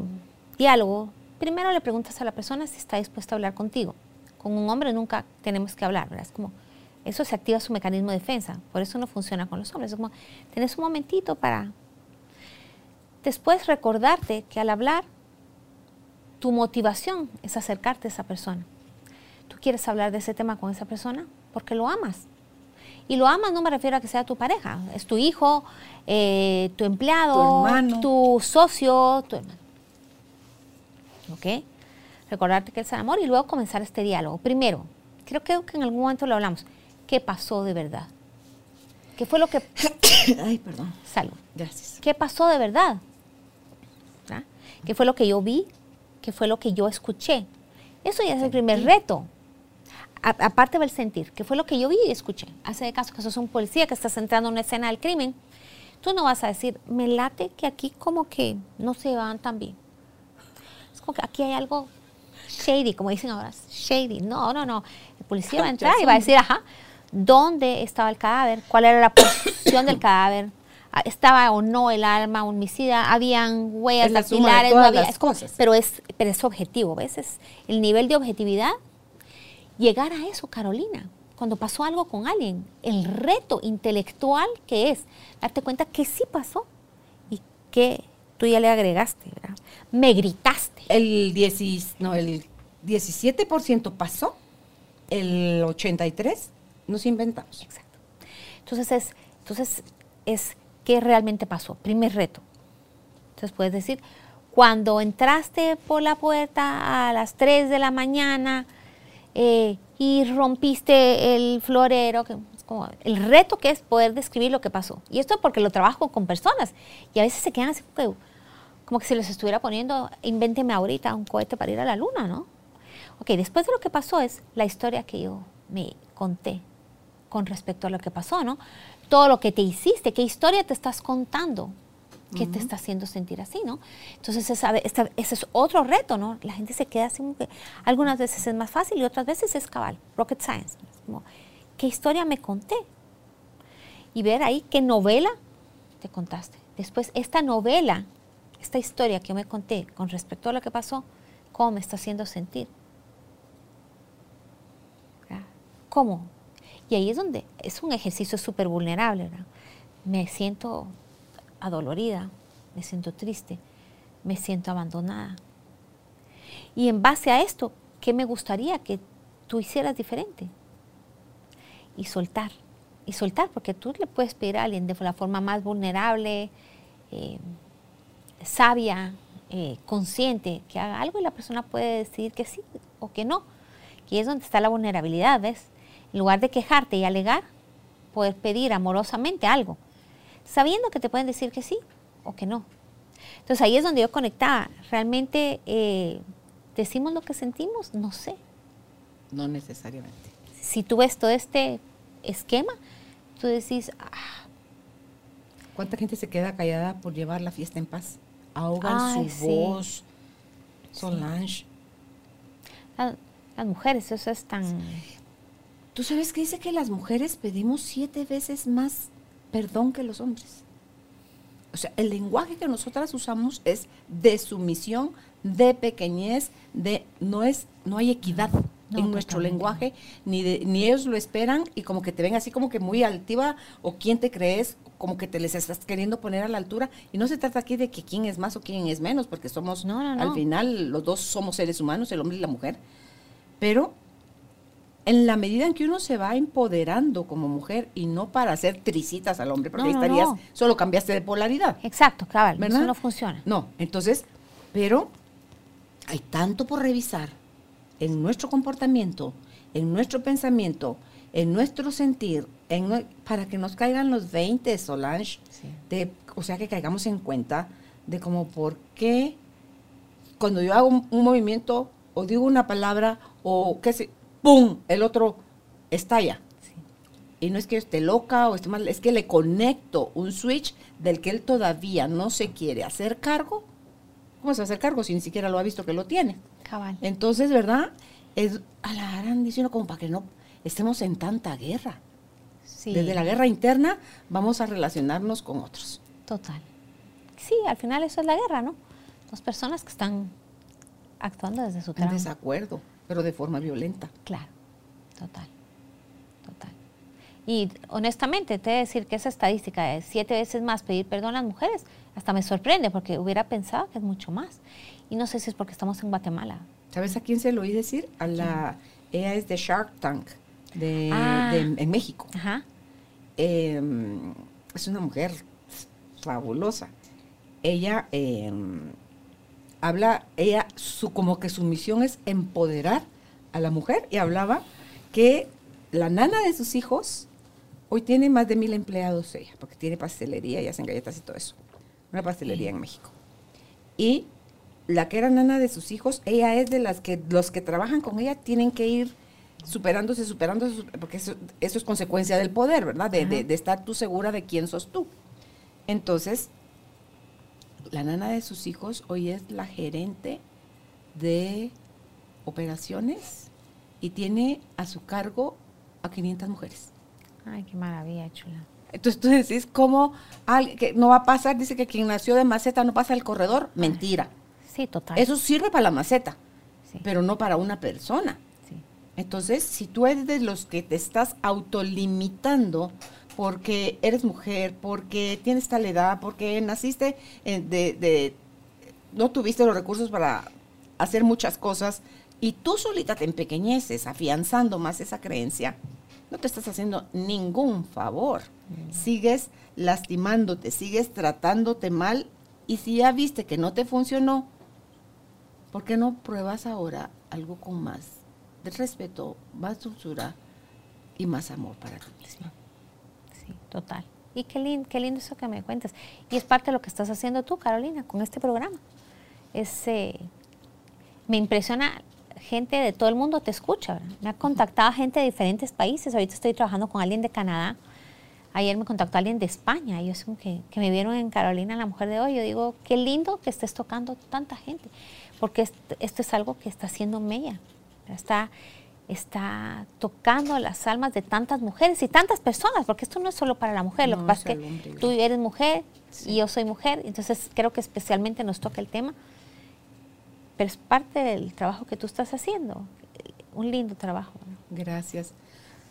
diálogo, primero le preguntas a la persona si está dispuesta a hablar contigo. Con un hombre nunca tenemos que hablar, ¿verdad? Es como, eso se activa su mecanismo de defensa. Por eso no funciona con los hombres. Es como, tenés un momentito para... Después recordarte que al hablar, tu motivación es acercarte a esa persona. Tú quieres hablar de ese tema con esa persona porque lo amas. Y lo amas no me refiero a que sea tu pareja, es tu hijo, eh, tu empleado, tu, socio, tu hermano. ¿Ok? Recordarte que es el amor y luego comenzar este diálogo. Primero, creo que en algún momento lo hablamos. ¿Qué pasó de verdad? ¿Qué fue lo que... Ay, perdón. Salud. Gracias. ¿Qué pasó de verdad? ¿Ah? ¿Qué fue lo que yo vi? ¿Qué fue lo que yo escuché? Eso ya es el primer reto aparte del sentir, que fue lo que yo vi y escuché. Hace de caso que sos un policía que estás entrando en una escena del crimen, tú no vas a decir, me late que aquí como que no se van tan bien. Es como que aquí hay algo shady, como dicen ahora, shady. No, no, no. El policía va a entrar y va a decir, ajá, ¿dónde estaba el cadáver? ¿Cuál era la posición del cadáver? Ah, ¿Estaba o no el arma homicida? ¿Habían huellas dactilares? No había, cosas. Pero es, pero es objetivo, ¿ves? Es el nivel de objetividad llegar a eso, Carolina, cuando pasó algo con alguien, el reto intelectual que es darte cuenta que sí pasó y que tú ya le agregaste, ¿verdad? Me gritaste. El, no, el 17% pasó, el 83% nos inventamos. Exacto. Entonces es, entonces es qué realmente pasó. Primer reto. Entonces puedes decir, cuando entraste por la puerta a las 3 de la mañana, eh, y rompiste el florero, que es como el reto que es poder describir lo que pasó. Y esto porque lo trabajo con personas y a veces se quedan así como que si les estuviera poniendo, invénteme ahorita un cohete para ir a la luna, ¿no? Ok, después de lo que pasó es la historia que yo me conté con respecto a lo que pasó, ¿no? Todo lo que te hiciste, qué historia te estás contando ¿Qué te está haciendo sentir así, no? Entonces, ese es otro reto, ¿no? La gente se queda así, que algunas veces es más fácil y otras veces es cabal, rocket science. como, ¿qué historia me conté? Y ver ahí qué novela te contaste. Después, esta novela, esta historia que me conté con respecto a lo que pasó, ¿cómo me está haciendo sentir? ¿Cómo? Y ahí es donde es un ejercicio súper vulnerable, ¿verdad? Me siento adolorida, me siento triste, me siento abandonada. Y en base a esto, ¿qué me gustaría que tú hicieras diferente? Y soltar, y soltar, porque tú le puedes pedir a alguien de la forma más vulnerable, eh, sabia, eh, consciente, que haga algo y la persona puede decidir que sí o que no. Y es donde está la vulnerabilidad, ¿ves? En lugar de quejarte y alegar, poder pedir amorosamente algo, sabiendo que te pueden decir que sí o que no. Entonces ahí es donde yo conectaba. Realmente eh, decimos lo que sentimos, no sé. No necesariamente. Si tú ves todo este esquema, tú decís, ah, ¿Cuánta gente se queda callada por llevar la fiesta en paz? Ahogan Ay, su sí. voz. Solange. la- las mujeres, eso es tan... ¿Tú sabes que dice que las mujeres pedimos siete veces más perdón que los hombres? O sea, el lenguaje que nosotras usamos es de sumisión, de pequeñez, de no es, no hay equidad No, en nuestro lenguaje, ni de, ni ellos lo esperan y como que te ven así como que muy altiva o quién te crees, como que te les estás queriendo poner a la altura. Y no se trata aquí de que quién es más o quién es menos, porque somos, No, no, no. al final, los dos somos seres humanos, el hombre y la mujer. Pero en la medida en que uno se va empoderando como mujer y no para hacer tricitas al hombre, porque No, ahí estarías, no. solo cambiaste de polaridad. Exacto, cabal, ¿Verdad? eso no funciona. No, entonces, pero hay tanto por revisar en nuestro comportamiento, en nuestro pensamiento, en nuestro sentir, en para que nos caigan los 20, Solange, Sí. de, o sea, que caigamos en cuenta de como por qué cuando yo hago un, un movimiento o digo una palabra o qué sé, ¡pum! El otro estalla. Sí. Y no es que esté loca o esté mal, es que le conecto un switch del que él todavía no se quiere hacer cargo. ¿Cómo se va a hacer cargo si ni siquiera lo ha visto que lo tiene? Cabal. Entonces, ¿verdad? Es a la gran diciendo como para que no estemos en tanta guerra. Sí, Desde la guerra interna vamos a relacionarnos con otros. total. Sí, al final eso es la guerra, ¿no? Dos personas que están actuando desde su En trauma. desacuerdo, pero de forma violenta. Claro, total, total. Y honestamente, te he de decir que esa estadística de siete veces más pedir perdón a las mujeres, hasta me sorprende porque hubiera pensado que es mucho más. Y no sé si es porque estamos en Guatemala. ¿Sabes a quién se lo oí decir? A la, ella es de Shark Tank, de, Ah. de- en México. Ajá. Eh, es una mujer fabulosa. Ella eh, habla, ella, su, como que su misión es empoderar a la mujer y hablaba que la nana de sus hijos hoy tiene más de mil empleados ella, porque tiene pastelería y hacen galletas y todo eso. Una pastelería en México. Y la que era nana de sus hijos, ella es de las que los que trabajan con ella tienen que ir superándose, superándose, porque eso, eso es consecuencia del poder, ¿verdad? De, de- de estar tú segura de quién sos tú. Entonces, la nana de sus hijos hoy es la gerente de operaciones y tiene a su cargo a 500 mujeres. Ay, qué maravilla, chula. Entonces tú decís, ¿cómo alguien que no va a pasar? Dice que quien nació de maceta no pasa el corredor. Mentira. Sí, total. Eso sirve para la maceta, sí, pero no para una persona. sí. Entonces, si tú eres de los que te estás autolimitando porque eres mujer, porque tienes tal edad, porque naciste de, de- no tuviste los recursos para hacer muchas cosas y tú solita te empequeñeces afianzando más esa creencia, no te estás haciendo ningún favor. Sigues lastimándote, sigues tratándote mal y si ya viste que no te funcionó, ¿por qué no pruebas ahora algo con más de respeto, más dulzura y más amor para ti misma? Total. Y qué lindo, qué lindo eso que me cuentas. Y es parte de lo que estás haciendo tú, Carolina, con este programa. Es, eh, me impresiona, gente de todo el mundo te escucha. ¿verdad? Me ha contactado gente de diferentes países. Ahorita estoy trabajando con alguien de Canadá. Ayer me contactó alguien de España. Ellos como que, que me vieron en Carolina, la mujer de hoy. Yo digo, qué lindo que estés tocando tanta gente. Porque est- esto es algo que está haciendo Mella. Está, está tocando las almas de tantas mujeres y tantas personas, porque esto no es solo para la mujer, lo que pasa es hombre que tú eres mujer y yo soy mujer, entonces creo que especialmente nos toca el tema, pero es parte del trabajo que tú estás haciendo, un lindo trabajo. ¿no? Gracias,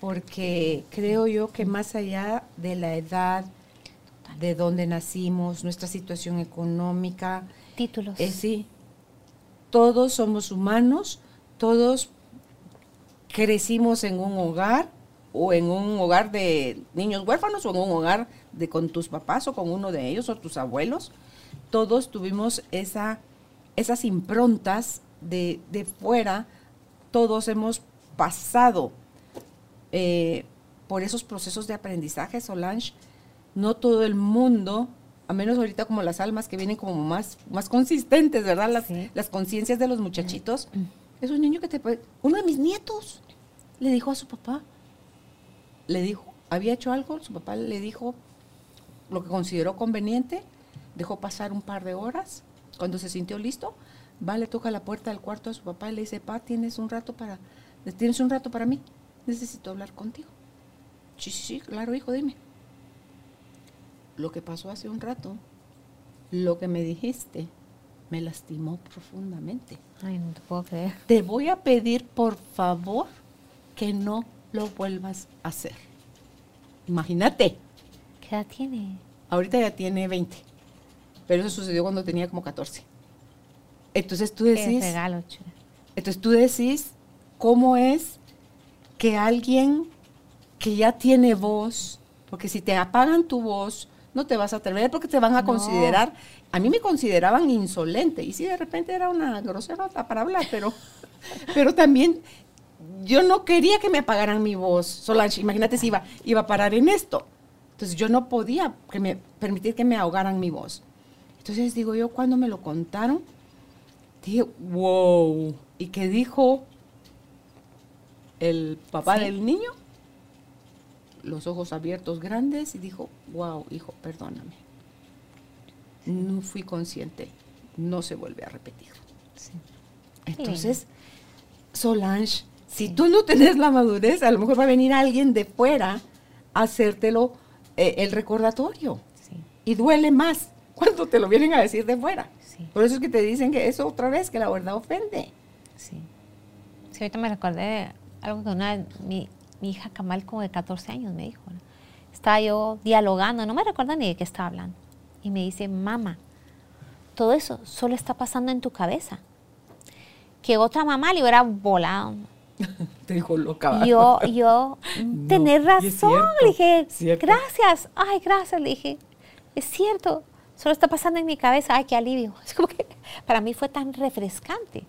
porque creo yo que más allá de la edad, de donde nacimos, nuestra situación económica, Títulos. eh, sí, todos somos humanos, todos crecimos en un hogar o en un hogar de niños huérfanos o en un hogar de con tus papás o con uno de ellos o tus abuelos. Todos tuvimos esa, esas improntas de, de fuera, todos hemos pasado eh, por esos procesos de aprendizaje, Solange, no todo el mundo, a menos ahorita como las almas que vienen como más, más consistentes, ¿verdad? Las, las conciencias de los muchachitos. Es un niño que te puede... Uno de mis nietos le dijo a su papá, le dijo, había hecho algo, su papá le dijo lo que consideró conveniente, dejó pasar un par de horas, cuando se sintió listo, va, le toca la puerta del cuarto de su papá y le dice, pa, tienes un rato para, tienes un rato para mí, necesito hablar contigo. Sí, sí, sí, claro, hijo, dime. Lo que pasó hace un rato, lo que me dijiste, me lastimó profundamente. Ay, no te puedo creer. Te voy a pedir, por favor, que no lo vuelvas a hacer. Imagínate. ¿Qué edad tiene? Ahorita ya tiene 20. Pero eso sucedió cuando tenía como 14. Entonces tú decís. Qué regalo, Entonces tú decís cómo es que alguien que ya tiene voz, porque si te apagan tu voz, no te vas a atrever porque te van a considerar. A mí me consideraban insolente y sí, de repente era una grosera para hablar, pero, pero también yo no quería que me apagaran mi voz. Solange, imagínate si iba, iba a parar en esto. Entonces yo no podía que me, permitir que me ahogaran mi voz. Entonces digo yo, cuando me lo contaron, dije, wow. ¿Y qué dijo el papá del niño? Los ojos abiertos grandes y dijo, wow, hijo, perdóname. No fui consciente. No se vuelve a repetir. Entonces, Solange, si tú no tenés la madurez, a lo mejor va a venir alguien de fuera a hacértelo eh, el recordatorio. Y duele más cuando te lo vienen a decir de fuera. Por eso es que te dicen que eso otra vez, que la verdad ofende. Sí. Sí, ahorita me recordé algo que una mi, mi hija Kamal como de 14 años me dijo. Estaba yo dialogando, no me recuerdo ni de qué estaba hablando. Y me dice, mamá, todo eso solo está pasando en tu cabeza. Que otra mamá le hubiera volado. Te dijo loca. Yo, yo, tener razón. le dije, gracias. Ay, gracias. Le dije, es cierto Solo está pasando en mi cabeza, ay, qué alivio. Es como que para mí fue tan refrescante.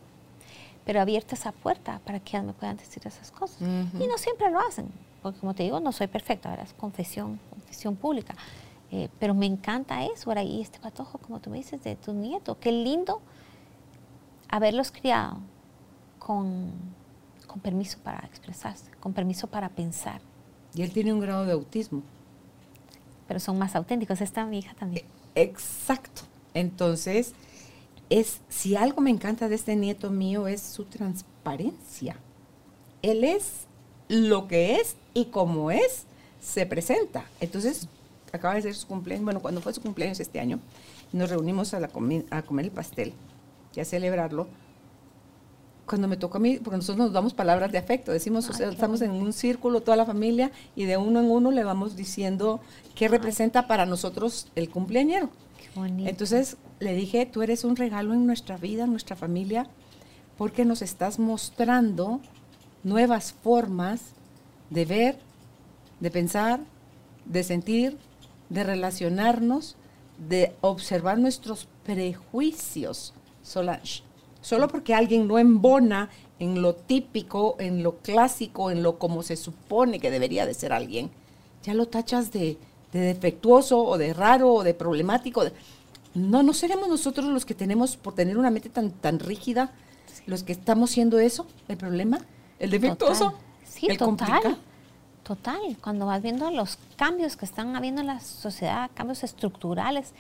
Pero abierta esa puerta para que me puedan decir esas cosas. Y no siempre lo hacen, porque como te digo, no soy perfecta, ahora es confesión, confesión pública. Eh, pero me encanta eso, ahora, y este patojo, como tú me dices, de tu nieto, qué lindo haberlos criado con, con permiso para expresarse, con permiso para pensar. Y él tiene un grado de autismo. Pero son más auténticos, esta mi hija también. Eh, Exacto. Entonces, es, si algo me encanta de este nieto mío es su transparencia. Él es lo que es y como es, se presenta. Entonces, acaba de ser su cumpleaños, bueno, cuando fue su cumpleaños este año, nos reunimos a, comer el pastel y a celebrarlo. Cuando me tocó a mí, porque nosotros nos damos palabras de afecto, decimos, o sea, estamos en un círculo, toda la familia, y de uno en uno le vamos diciendo qué representa para nosotros el cumpleañero. Entonces le dije, tú eres un regalo en nuestra vida, en nuestra familia, porque nos estás mostrando nuevas formas de ver, de pensar, de sentir, de relacionarnos, de observar nuestros prejuicios, Solange. Solo porque alguien no embona en lo típico, en lo clásico, en lo como se supone que debería de ser alguien, ya lo tachas de, de defectuoso o de raro o de problemático. No, no seremos nosotros los que tenemos, por tener una mente tan, tan rígida, los que estamos siendo eso, el problema, el defectuoso, sí, el total. Total, cuando vas viendo los cambios que están habiendo en la sociedad, cambios estructurales,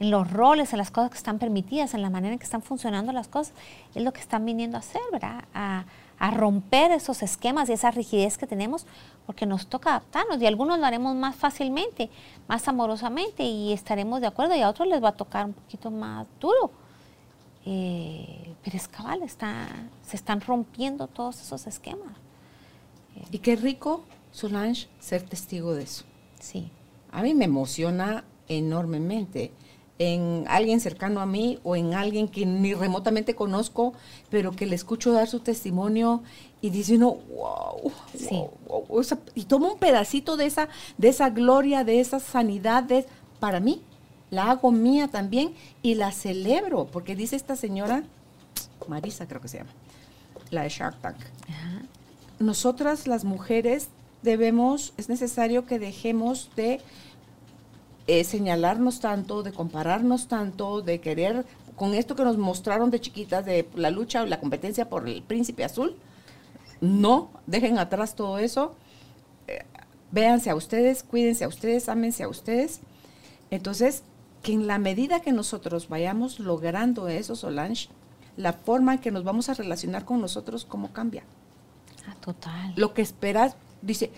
en los roles, en las cosas que están permitidas, en la manera en que están funcionando las cosas, es lo que están viniendo a hacer, ¿verdad? A, a romper esos esquemas y esa rigidez que tenemos, porque nos toca adaptarnos y algunos lo haremos más fácilmente, más amorosamente y estaremos de acuerdo y a otros les va a tocar un poquito más duro. Eh, pero es cabal, está, se están rompiendo todos esos esquemas. y qué rico, Solange, ser testigo de eso. Sí. A mí me emociona enormemente en alguien cercano a mí o en alguien que ni remotamente conozco, pero que le escucho dar su testimonio y dice uno, wow, y toma un pedacito de esa, de esa gloria, de esa sanidad para mí. La hago mía también y la celebro, porque dice esta señora, Marisa creo que se llama, la de Shark Tank. nosotras las mujeres debemos, es necesario que dejemos de eh, señalarnos tanto, de compararnos tanto, de querer, con esto que nos mostraron de chiquitas, de la lucha o la competencia por el príncipe azul, no, dejen atrás todo eso, eh, véanse a ustedes, cuídense a ustedes, ámense a ustedes. Entonces, que en la medida que nosotros vayamos logrando eso, Solange, la forma en que nos vamos a relacionar con nosotros, ¿cómo cambia? Ah, total. Lo que esperas, dice,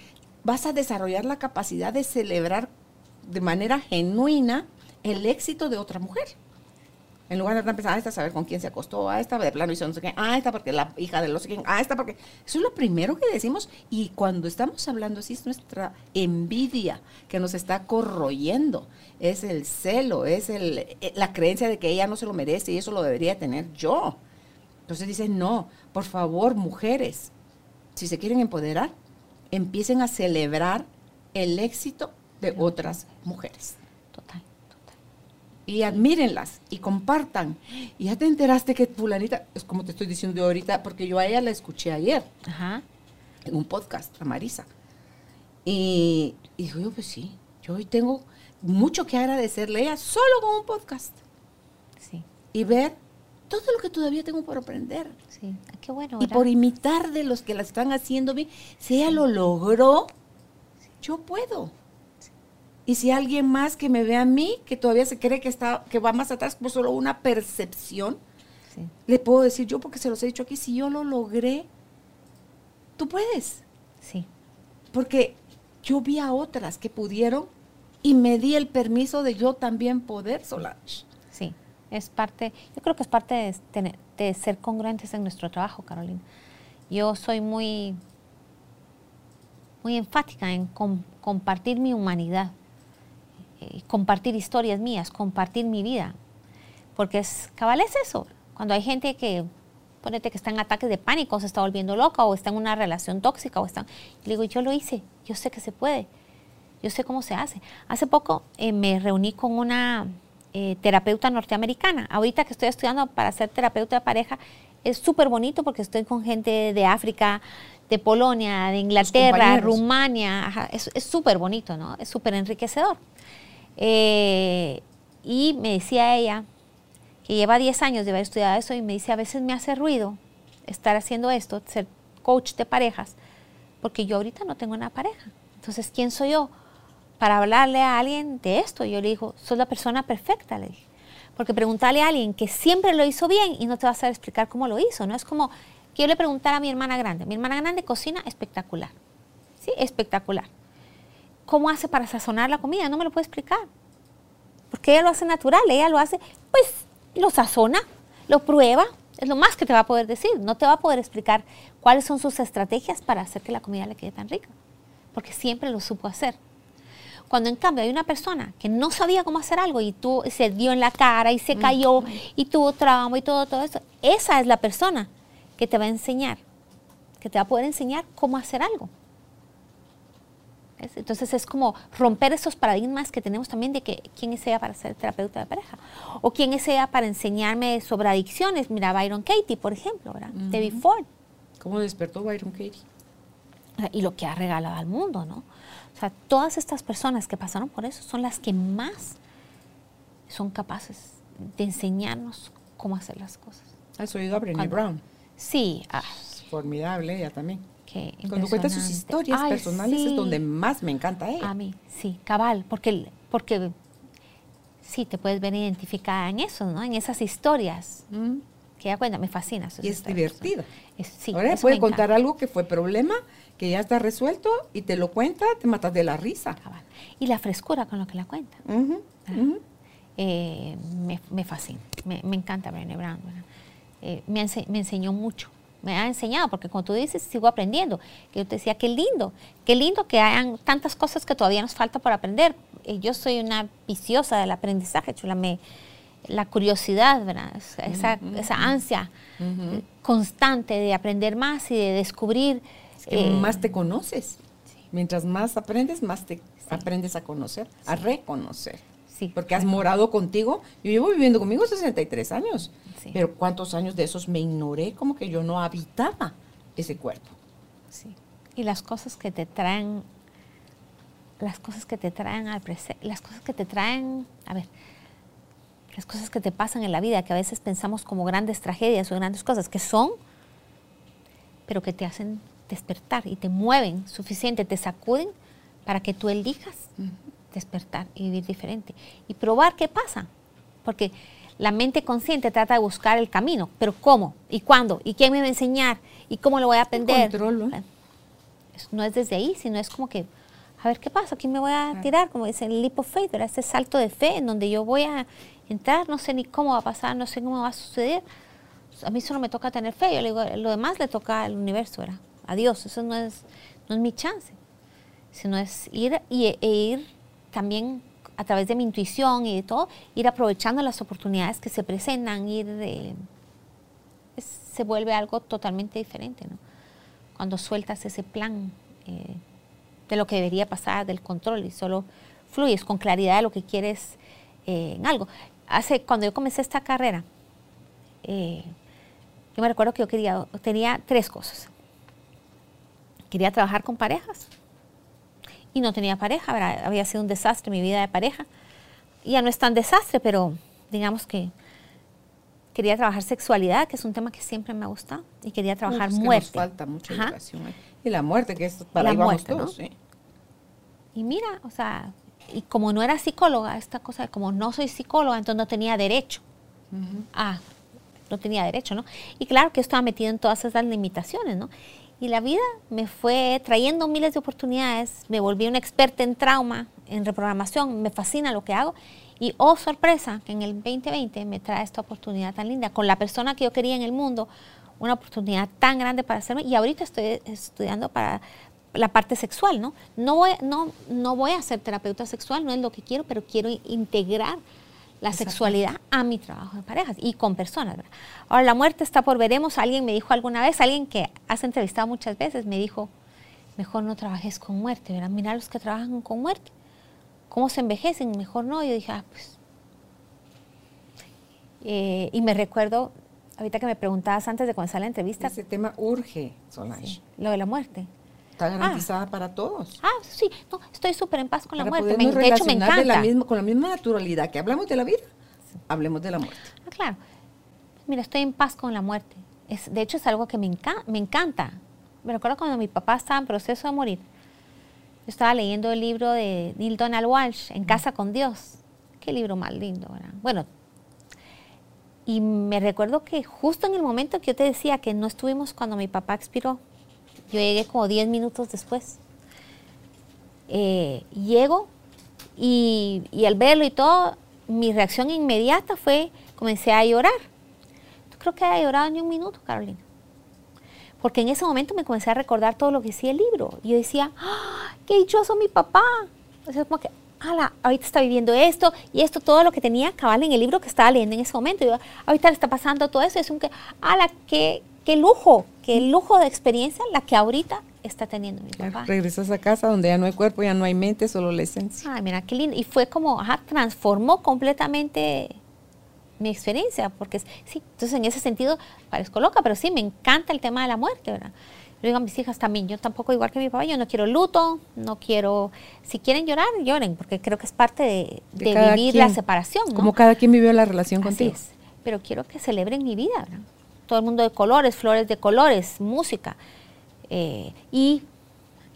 vas a desarrollar la capacidad de celebrar de manera genuina el éxito de otra mujer. En lugar de estar pensando, ah, esta saber con quién se acostó, ah, esta de plano hizo no sé qué, ah, esta porque la hija de no sé quién, ah, esta porque... Eso es lo primero que decimos y cuando estamos hablando así es nuestra envidia que nos está corroyendo, es el celo, es el, eh, la creencia de que ella no se lo merece y eso lo debería tener yo. Entonces dice, no, por favor, mujeres, si se quieren empoderar, empiecen a celebrar el éxito de otras mujeres. Total. Y admírenlas y compartan. Y ya te enteraste que fulanita, es como te estoy diciendo ahorita, porque yo a ella la escuché ayer Ajá. en un podcast, a Marisa. Y, y dijo, yo pues sí, yo hoy tengo mucho que agradecerle a ella solo con un podcast. Sí. Y ver todo lo que todavía tengo por aprender. Sí. Ah, qué bueno. Y por imitar de los que la están haciendo bien. Si ella lo logró, yo puedo. Y si alguien más que me ve a mí, que todavía se cree que está, que va más atrás por solo una percepción, Sí. le puedo decir yo, porque se los he dicho aquí, si yo lo logré, tú puedes. Sí. Porque yo vi a otras que pudieron y me di el permiso de yo también poder, Solange. Sí, es parte, yo creo que es parte de, tener- de ser congruentes en nuestro trabajo, Carolina. Yo soy muy, muy enfática en com- compartir mi humanidad, eh, compartir historias mías, compartir mi vida, porque es, cabal es eso. Cuando hay gente que, ponete que está en ataques de pánico, se está volviendo loca o está en una relación tóxica o está, le digo, yo lo hice, yo sé que se puede. Yo sé cómo se hace. Hace poco eh, me reuní con una eh, terapeuta norteamericana. Ahorita que estoy estudiando para ser terapeuta de pareja, es súper bonito porque estoy con gente de África, de Polonia, de Inglaterra. Rumania. ajá, es súper bonito, ¿no? Es súper enriquecedor. Eh, y me decía ella que lleva 10 años de haber estudiado eso y me dice, a veces me hace ruido estar haciendo esto, ser coach de parejas, porque yo ahorita no tengo una pareja. Entonces, ¿quién soy yo para hablarle a alguien de esto? Yo le digo, sos la persona perfecta, le dije. Porque preguntarle a alguien que siempre lo hizo bien y no te va a explicar cómo lo hizo, ¿no? Es como que yo le preguntara a mi hermana grande. Mi hermana grande cocina espectacular. Sí, espectacular. ¿Cómo hace para sazonar la comida? No me lo puede explicar. Porque ella lo hace natural, ella lo hace, pues lo sazona, lo prueba, es lo más que te va a poder decir. No te va a poder explicar cuáles son sus estrategias para hacer que la comida le quede tan rica, porque siempre lo supo hacer. Cuando en cambio hay una persona que no sabía cómo hacer algo y tú se dio en la cara y se cayó y tuvo trauma y todo, todo eso, esa es la persona que te va a enseñar, que te va a poder enseñar cómo hacer algo. ¿Ves? Entonces es como romper esos paradigmas que tenemos también de que quién es ella para ser terapeuta de pareja o quién es ella para enseñarme sobre adicciones. Mira, Byron Katie, por ejemplo, ¿verdad? Debbie Ford. ¿Cómo despertó Byron Katie? Y lo que ha regalado al mundo, ¿no? O sea, todas estas personas que pasaron por eso son las que más son capaces de enseñarnos cómo hacer las cosas. ¿Has oído a Brené Brown? Sí, ah, Es formidable ella también. Cuando cuenta sus historias Ay, personales es donde más me encanta ella. A mí, sí, cabal, porque, porque sí, te puedes ver identificada en eso, ¿no? En esas historias Mm. que ella cuenta, me fascina. Y es divertida. Sí, Ahora puede contar encanta. algo que fue problema, que ya está resuelto y te lo cuenta, te matas de la risa. Cabal. Y la frescura con lo que la cuenta. Ujú. eh, me, me fascina, me, me encanta Brené Brown. Eh, me, ense- me enseñó mucho, me ha enseñado, porque como tú dices, sigo aprendiendo. Que yo te decía, qué lindo, qué lindo que hayan tantas cosas que todavía nos falta por aprender. Eh, yo soy una viciosa del aprendizaje, chula, me, la curiosidad, ¿verdad? Esa, esa, esa ansia eh, constante de aprender más y de descubrir. Es que eh, más te conoces. Mientras más aprendes, más te aprendes a conocer, a reconocer. Sí, Porque has morado contigo. Yo llevo viviendo conmigo 63 años. Sí. Pero ¿cuántos años de esos me ignoré como que yo no habitaba ese cuerpo? Sí. Y las cosas que te traen, las cosas que te traen al presente, las cosas que te traen, a ver, las cosas que te pasan en la vida, que a veces pensamos como grandes tragedias o grandes cosas, que son, pero que te hacen despertar y te mueven suficiente, te sacuden para que tú elijas despertar y vivir diferente y probar qué pasa. Porque la mente consciente trata de buscar el camino, pero ¿cómo? ¿Y cuándo? ¿Y quién me va a enseñar? ¿Y cómo lo voy a aprender? No es desde ahí, sino es como que, a ver qué pasa, ¿Aquí me voy a tirar? Como dice el leap of faith, ¿verdad? Este salto de fe en donde yo voy a entrar, no sé ni cómo va a pasar, no sé cómo va a suceder. A mí solo me toca tener fe, yo le digo, lo demás le toca al universo, ¿verdad? A Dios, eso no es, no es mi chance, sino es ir y, e ir también a través de mi intuición y de todo, ir aprovechando las oportunidades que se presentan, ir se vuelve algo totalmente diferente, ¿no? Cuando sueltas ese plan eh, de lo que debería pasar, del control, y solo fluyes con claridad de lo que quieres eh, en algo. Hace, cuando yo comencé esta carrera, eh, yo me recuerdo que yo quería, tenía tres cosas. Quería trabajar con parejas, y no tenía pareja, había sido un desastre mi vida de pareja. Ya no es tan desastre, pero digamos que quería trabajar sexualidad, que es un tema que siempre me ha gustado, y quería trabajar muerte. nos falta mucha educación Y la muerte, que es para la ahí todos, Y mira, o sea, y como no era psicóloga, esta cosa de como no soy psicóloga, entonces no tenía derecho. Ah, no tenía derecho, ¿no? Y claro que estaba metido en todas esas limitaciones, ¿no? Y la vida me fue trayendo miles de oportunidades, me volví una experta en trauma, en reprogramación, me fascina lo que hago. Y oh sorpresa, que en el 2020 me trae esta oportunidad tan linda, con la persona que yo quería en el mundo, una oportunidad tan grande para hacerme. Y ahorita estoy estudiando para la parte sexual, ¿no? No voy, no, no voy a ser terapeuta sexual, no es lo que quiero, pero quiero integrar la sexualidad a mi trabajo de parejas y con personas. Ahora, la muerte está por veremos. Alguien me dijo alguna vez, alguien que has entrevistado muchas veces, me dijo, mejor no trabajes con muerte, ¿verdad? Mira los que trabajan con muerte, cómo se envejecen, mejor no. Yo dije, ah, pues. Eh, y me recuerdo, ahorita que me preguntabas antes de comenzar la entrevista. Ese tema urge, Solange. lo de la muerte está garantizada para todos. Ah, sí, no, estoy súper en paz con la muerte. Me, de hecho, me encanta. la misma, con la misma naturalidad que hablamos de la vida, hablemos de la muerte. Ah, claro. Mira, estoy en paz con la muerte. Es, de hecho, es algo que me, me encanta. Me recuerdo cuando mi papá estaba en proceso de morir. Yo estaba leyendo el libro de Neil Donald Walsh, En casa con Dios. Qué libro más lindo, ¿verdad? Bueno, y me recuerdo que justo en el momento que yo te decía que no estuvimos cuando mi papá expiró, yo llegué como 10 minutos después. Eh, llego y, al verlo y todo, mi reacción inmediata fue, comencé a llorar. No creo que haya llorado ni un minuto, Carolina. Porque en ese momento me comencé a recordar todo lo que decía el libro. Y yo decía, ¡Ah, qué dichoso mi papá. O sea, como que, ala, ahorita está viviendo esto y esto, todo lo que tenía cabal en el libro que estaba leyendo en ese momento. Yo, ahorita le está pasando todo eso. Y es como que, ala, qué, qué lujo, qué lujo de experiencia la que ahorita está teniendo mi papá. regresas a casa donde ya no hay cuerpo, ya no hay mente, solo la esencia. Ay, mira, qué lindo. Y fue como, ajá, transformó completamente mi experiencia, porque sí, entonces en ese sentido parezco loca, pero sí, me encanta el tema de la muerte, ¿verdad? Yo digo a mis hijas también, yo tampoco igual que mi papá, yo no quiero luto, no quiero, si quieren llorar, lloren, porque creo que es parte de, vivir la separación. ¿no? Como cada quien vivió la relación Así contigo. Es. Pero quiero que celebren mi vida, ¿verdad? Todo el mundo de colores, flores de colores, música. Eh, y,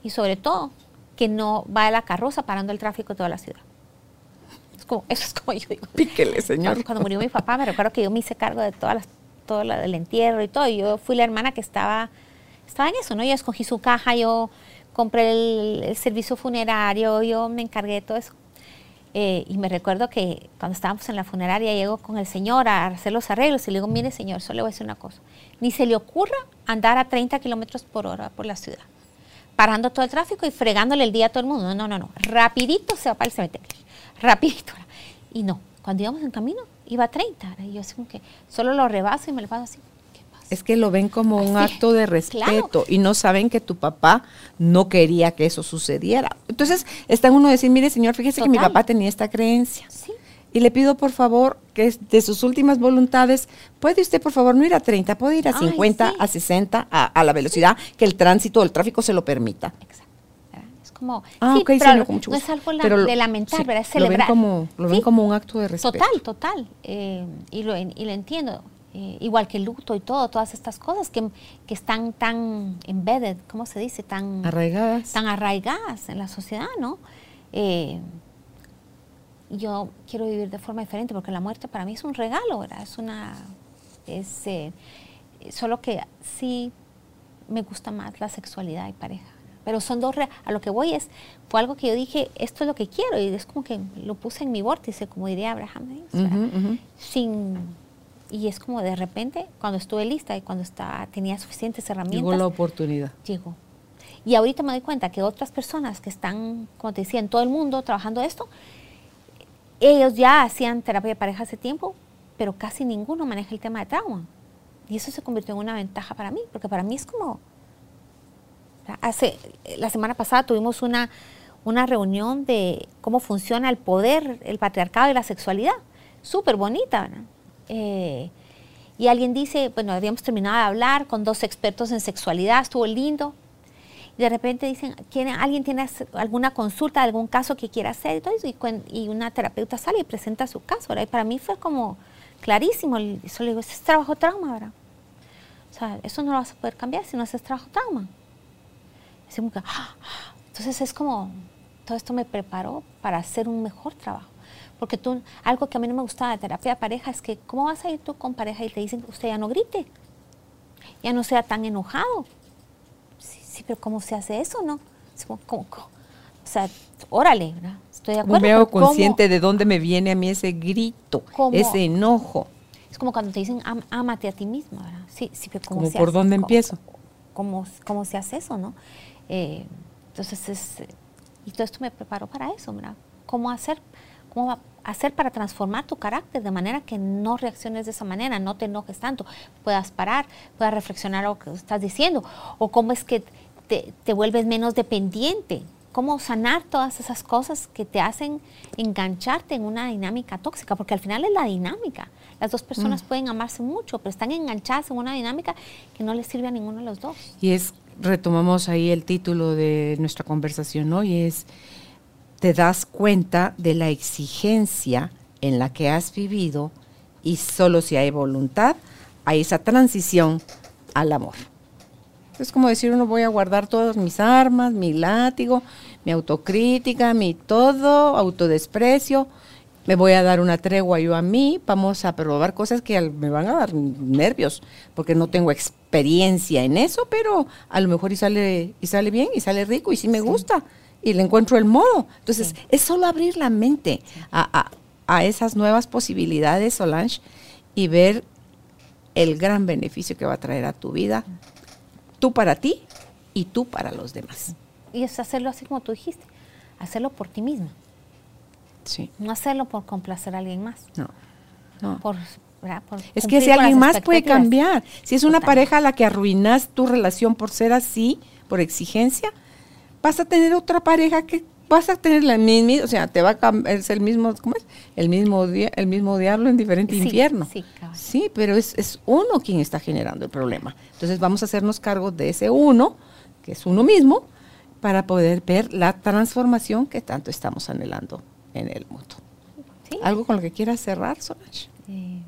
y, sobre todo, que no va a la carroza parando el tráfico de toda la ciudad. Es como, eso es como yo digo. Píquele, señor. Cuando, murió mi papá, me recuerdo que yo me hice cargo de todas las, todo del entierro y todo. Y yo fui la hermana que estaba, estaba en eso, ¿no? Yo escogí su caja, yo compré el servicio funerario, yo me encargué de todo eso. Eh, y me recuerdo que cuando estábamos en la funeraria, llego con el señor a hacer los arreglos y le digo, mire señor, solo le voy a decir una cosa. Ni se le ocurra andar a 30 kilómetros por hora por la ciudad, parando todo el tráfico y fregándole el día a todo el mundo. No, no, no, no. Rapidito se va para el cementerio. Rapidito. Y no, cuando íbamos en camino, iba a 30. Y yo así como que solo lo rebaso y me lo paso así. Es que lo ven como un acto de respeto y no saben que tu papá no quería que eso sucediera. Entonces, está uno decir, mire señor, fíjese que mi papá tenía esta creencia. y le pido por favor que de sus últimas voluntades, puede usted por favor no ir a 30, puede ir a Ay, 50, sí. a 60, a, a la velocidad que el tránsito, el tráfico se lo permita. Exacto. Es como, Ah, sí, ok, sí, pero no, es algo la- Pero lo- de lamentar, ¿verdad? Es Lo ven celebrar. como, lo ven como un acto de respeto. Total, total. eh, y, lo, y lo entiendo. Eh, igual que el luto y todo, todas estas cosas que, que están tan embedded, ¿cómo se dice? Tan Arraigadas. tan arraigadas en la sociedad, ¿no? Eh, yo quiero vivir de forma diferente porque la muerte para mí es un regalo, ¿verdad? Es una... Es, eh, solo que sí me gusta más la sexualidad y pareja. Pero son dos... re- A lo que voy es... Fue algo que yo dije, esto es lo que quiero. Y es como que lo puse en mi vórtice, como diría Abraham. Sin... Y es como de repente, cuando estuve lista y cuando estaba, tenía suficientes herramientas Llegó la oportunidad. llegó. Y ahorita me doy cuenta que otras personas que están, como te decía, en todo el mundo trabajando esto, ellos ya hacían terapia de pareja hace tiempo, pero casi ninguno maneja el tema de trauma. Y eso se convirtió en una ventaja para mí, porque para mí es como... Hace, la semana pasada tuvimos una, una reunión de cómo funciona el poder, el patriarcado y la sexualidad. Súper bonita, ¿verdad? Eh, y alguien dice, bueno, habíamos terminado de hablar con dos expertos en sexualidad, estuvo lindo. Y de repente dicen, ¿quiere- ¿alguien tiene alguna consulta, algún caso que quiera hacer? Y, una terapeuta sale y presenta su caso, ¿verdad? Y para mí fue como clarísimo. Eso le digo, ese es trabajo trauma, ¿verdad? O sea, eso no lo vas a poder cambiar si no haces trabajo trauma. ¡ah! Entonces es como, todo esto me preparó para hacer un mejor trabajo. Porque tú, algo que a mí no me gustaba de terapia de pareja es que, ¿cómo vas a ir tú con pareja y te dicen usted ya no grite? Ya no sea tan enojado. Sí, sí, pero ¿cómo se hace eso, no? Es como, ¿cómo- cómo? O sea, órale, ¿verdad? Estoy de ¿Cómo acuerdo. me hago ¿cómo? consciente de dónde me viene a mí ese grito, ¿Cómo? ese enojo? Es como cuando te dicen, "Am- ámate a ti mismo, ¿verdad? Sí, sí, pero ¿cómo Como se por hace? dónde ¿Cómo- empiezo? ¿Cómo, cómo se hace eso, no? Eh, entonces, es, y todo esto me preparó para eso, ¿verdad? ¿Cómo hacer? ¿Cómo va- hacer para transformar tu carácter de manera que no reacciones de esa manera, no te enojes tanto, puedas parar, puedas reflexionar lo que estás diciendo, o cómo es que te, te vuelves menos dependiente, cómo sanar todas esas cosas que te hacen engancharte en una dinámica tóxica, porque al final es la dinámica. Las dos personas pueden amarse mucho, pero están enganchadas en una dinámica que no les sirve a ninguno de los dos. Y es, retomamos ahí el título de nuestra conversación hoy, es, te das cuenta de la exigencia en la que has vivido y solo si hay voluntad, hay esa transición al amor. Es como decir, uno voy a guardar todas mis armas, mi látigo, mi autocrítica, mi todo, autodesprecio. Me voy a dar una tregua yo a mí, vamos a probar cosas que me van a dar nervios, porque no tengo experiencia en eso, pero a lo mejor y sale, y sale bien, y sale rico, y sí me gusta, y le encuentro el modo. Entonces, Sí. es solo abrir la mente a, a- a esas nuevas posibilidades, Solange, y ver el gran beneficio que va a traer a tu vida, tú para ti y tú para los demás. Y es hacerlo así como tú dijiste, hacerlo por ti misma, Sí, no hacerlo por complacer a alguien más. no, no. Por. Por Es que si alguien más puede cambiar. Si es una Total. pareja a la que arruinas tu relación por ser así, por exigencia, vas a tener otra pareja que vas a tener la misma, o sea, te va a es el mismo, ¿cómo es? El mismo dia- el mismo diablo en diferente Sí, infierno. sí. Sí, pero es, es uno quien está generando el problema. Entonces vamos a hacernos cargo de ese uno, que es uno mismo, para poder ver la transformación que tanto estamos anhelando en el mundo. Sí. ¿Algo con lo que quieras cerrar, Solange? Eh,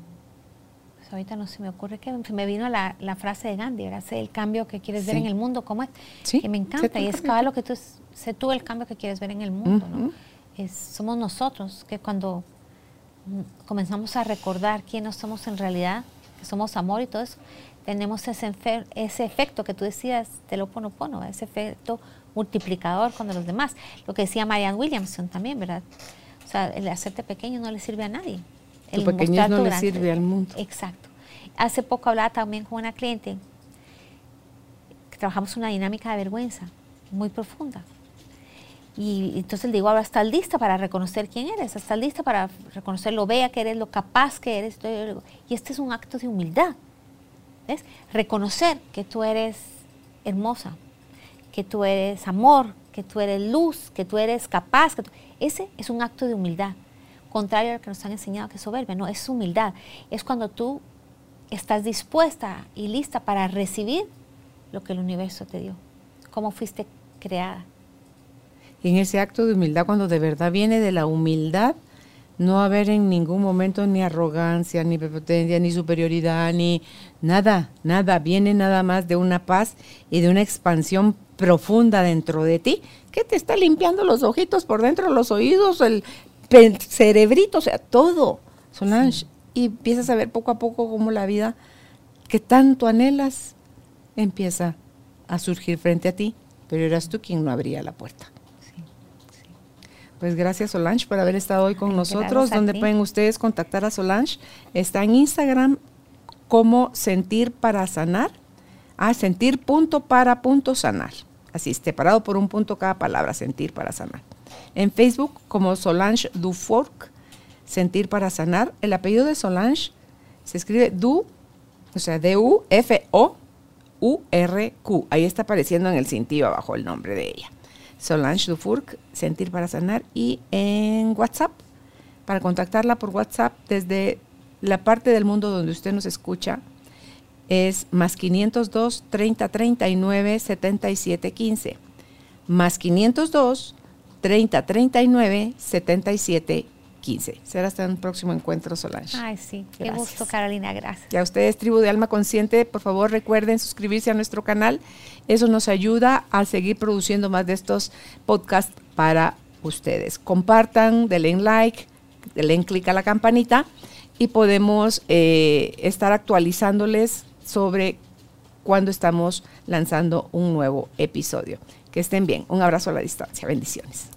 pues ahorita no se me ocurre que se me vino la, la frase de Gandhi, ¿verdad? Sé el cambio que quieres ver en el mundo, ¿cómo es? Sí, Que me encanta y es cada lo que tú, sé tú el cambio que quieres ver en el mundo, ¿no? Es, somos nosotros que cuando mm, comenzamos a recordar quiénes somos en realidad, que somos amor y todo eso, tenemos ese, ese efecto que tú decías del oponopono, ese efecto multiplicador con los demás. Lo que decía Marianne Williamson también, ¿verdad? O sea, el hacerte pequeño no le sirve a nadie. Tu El pequeñez mostrar no le sirve al mundo. Exacto. Hace poco hablaba también con una cliente que trabajamos una dinámica de vergüenza muy profunda. Y entonces le digo, ahora estás lista para reconocer quién eres, estás lista para reconocer lo bella que eres, lo capaz que eres. Y este es un acto de humildad. ¿Ves? Reconocer que tú eres hermosa, que tú eres amor, que tú eres luz, que tú eres capaz. que tú- Ese es un acto de humildad. Contrario a lo que nos han enseñado que es soberbia, no, es humildad. Es cuando tú estás dispuesta y lista para recibir lo que el universo te dio, cómo fuiste creada. Y en ese acto de humildad, cuando de verdad viene de la humildad, no haber en ningún momento ni arrogancia, ni prepotencia, ni superioridad, ni nada, nada. Viene nada más de una paz y de una expansión profunda dentro de ti que te está limpiando los ojitos por dentro, los oídos, el cerebrito, o sea, todo, Solange. Y empiezas a ver poco a poco cómo la vida que tanto anhelas empieza a surgir frente a ti, pero eras tú quien no abría la puerta. Pues gracias Solange por haber estado hoy con nosotros. ¿Dónde pueden ustedes contactar a Solange? Está en Instagram como sentir para sanar. Ah, sentir punto para punto sanar. Así, separado por un punto cada palabra, sentir para sanar. En Facebook como Solange Dufork, sentir para sanar. El apellido de Solange se escribe Du, o sea, D-U-F-O-U-R-Q. Ahí está apareciendo en el cintillo abajo el nombre de ella. Solange Dufourc, Sentir para Sanar, y en WhatsApp, para contactarla por WhatsApp desde la parte del mundo donde usted nos escucha, es más 502 30 39 77 15. Más 502 30 39 77 15. Será hasta un próximo encuentro, Solange. Ay, sí. Qué gusto, Carolina. Gracias. Y a ustedes, Tribu de Alma Consciente, por favor recuerden suscribirse a nuestro canal. Eso nos ayuda a seguir produciendo más de estos podcasts para ustedes. Compartan, denle like, denle clic a la campanita y podemos eh, estar actualizándoles sobre cuando estamos lanzando un nuevo episodio. Que estén bien. Un abrazo a la distancia. Bendiciones.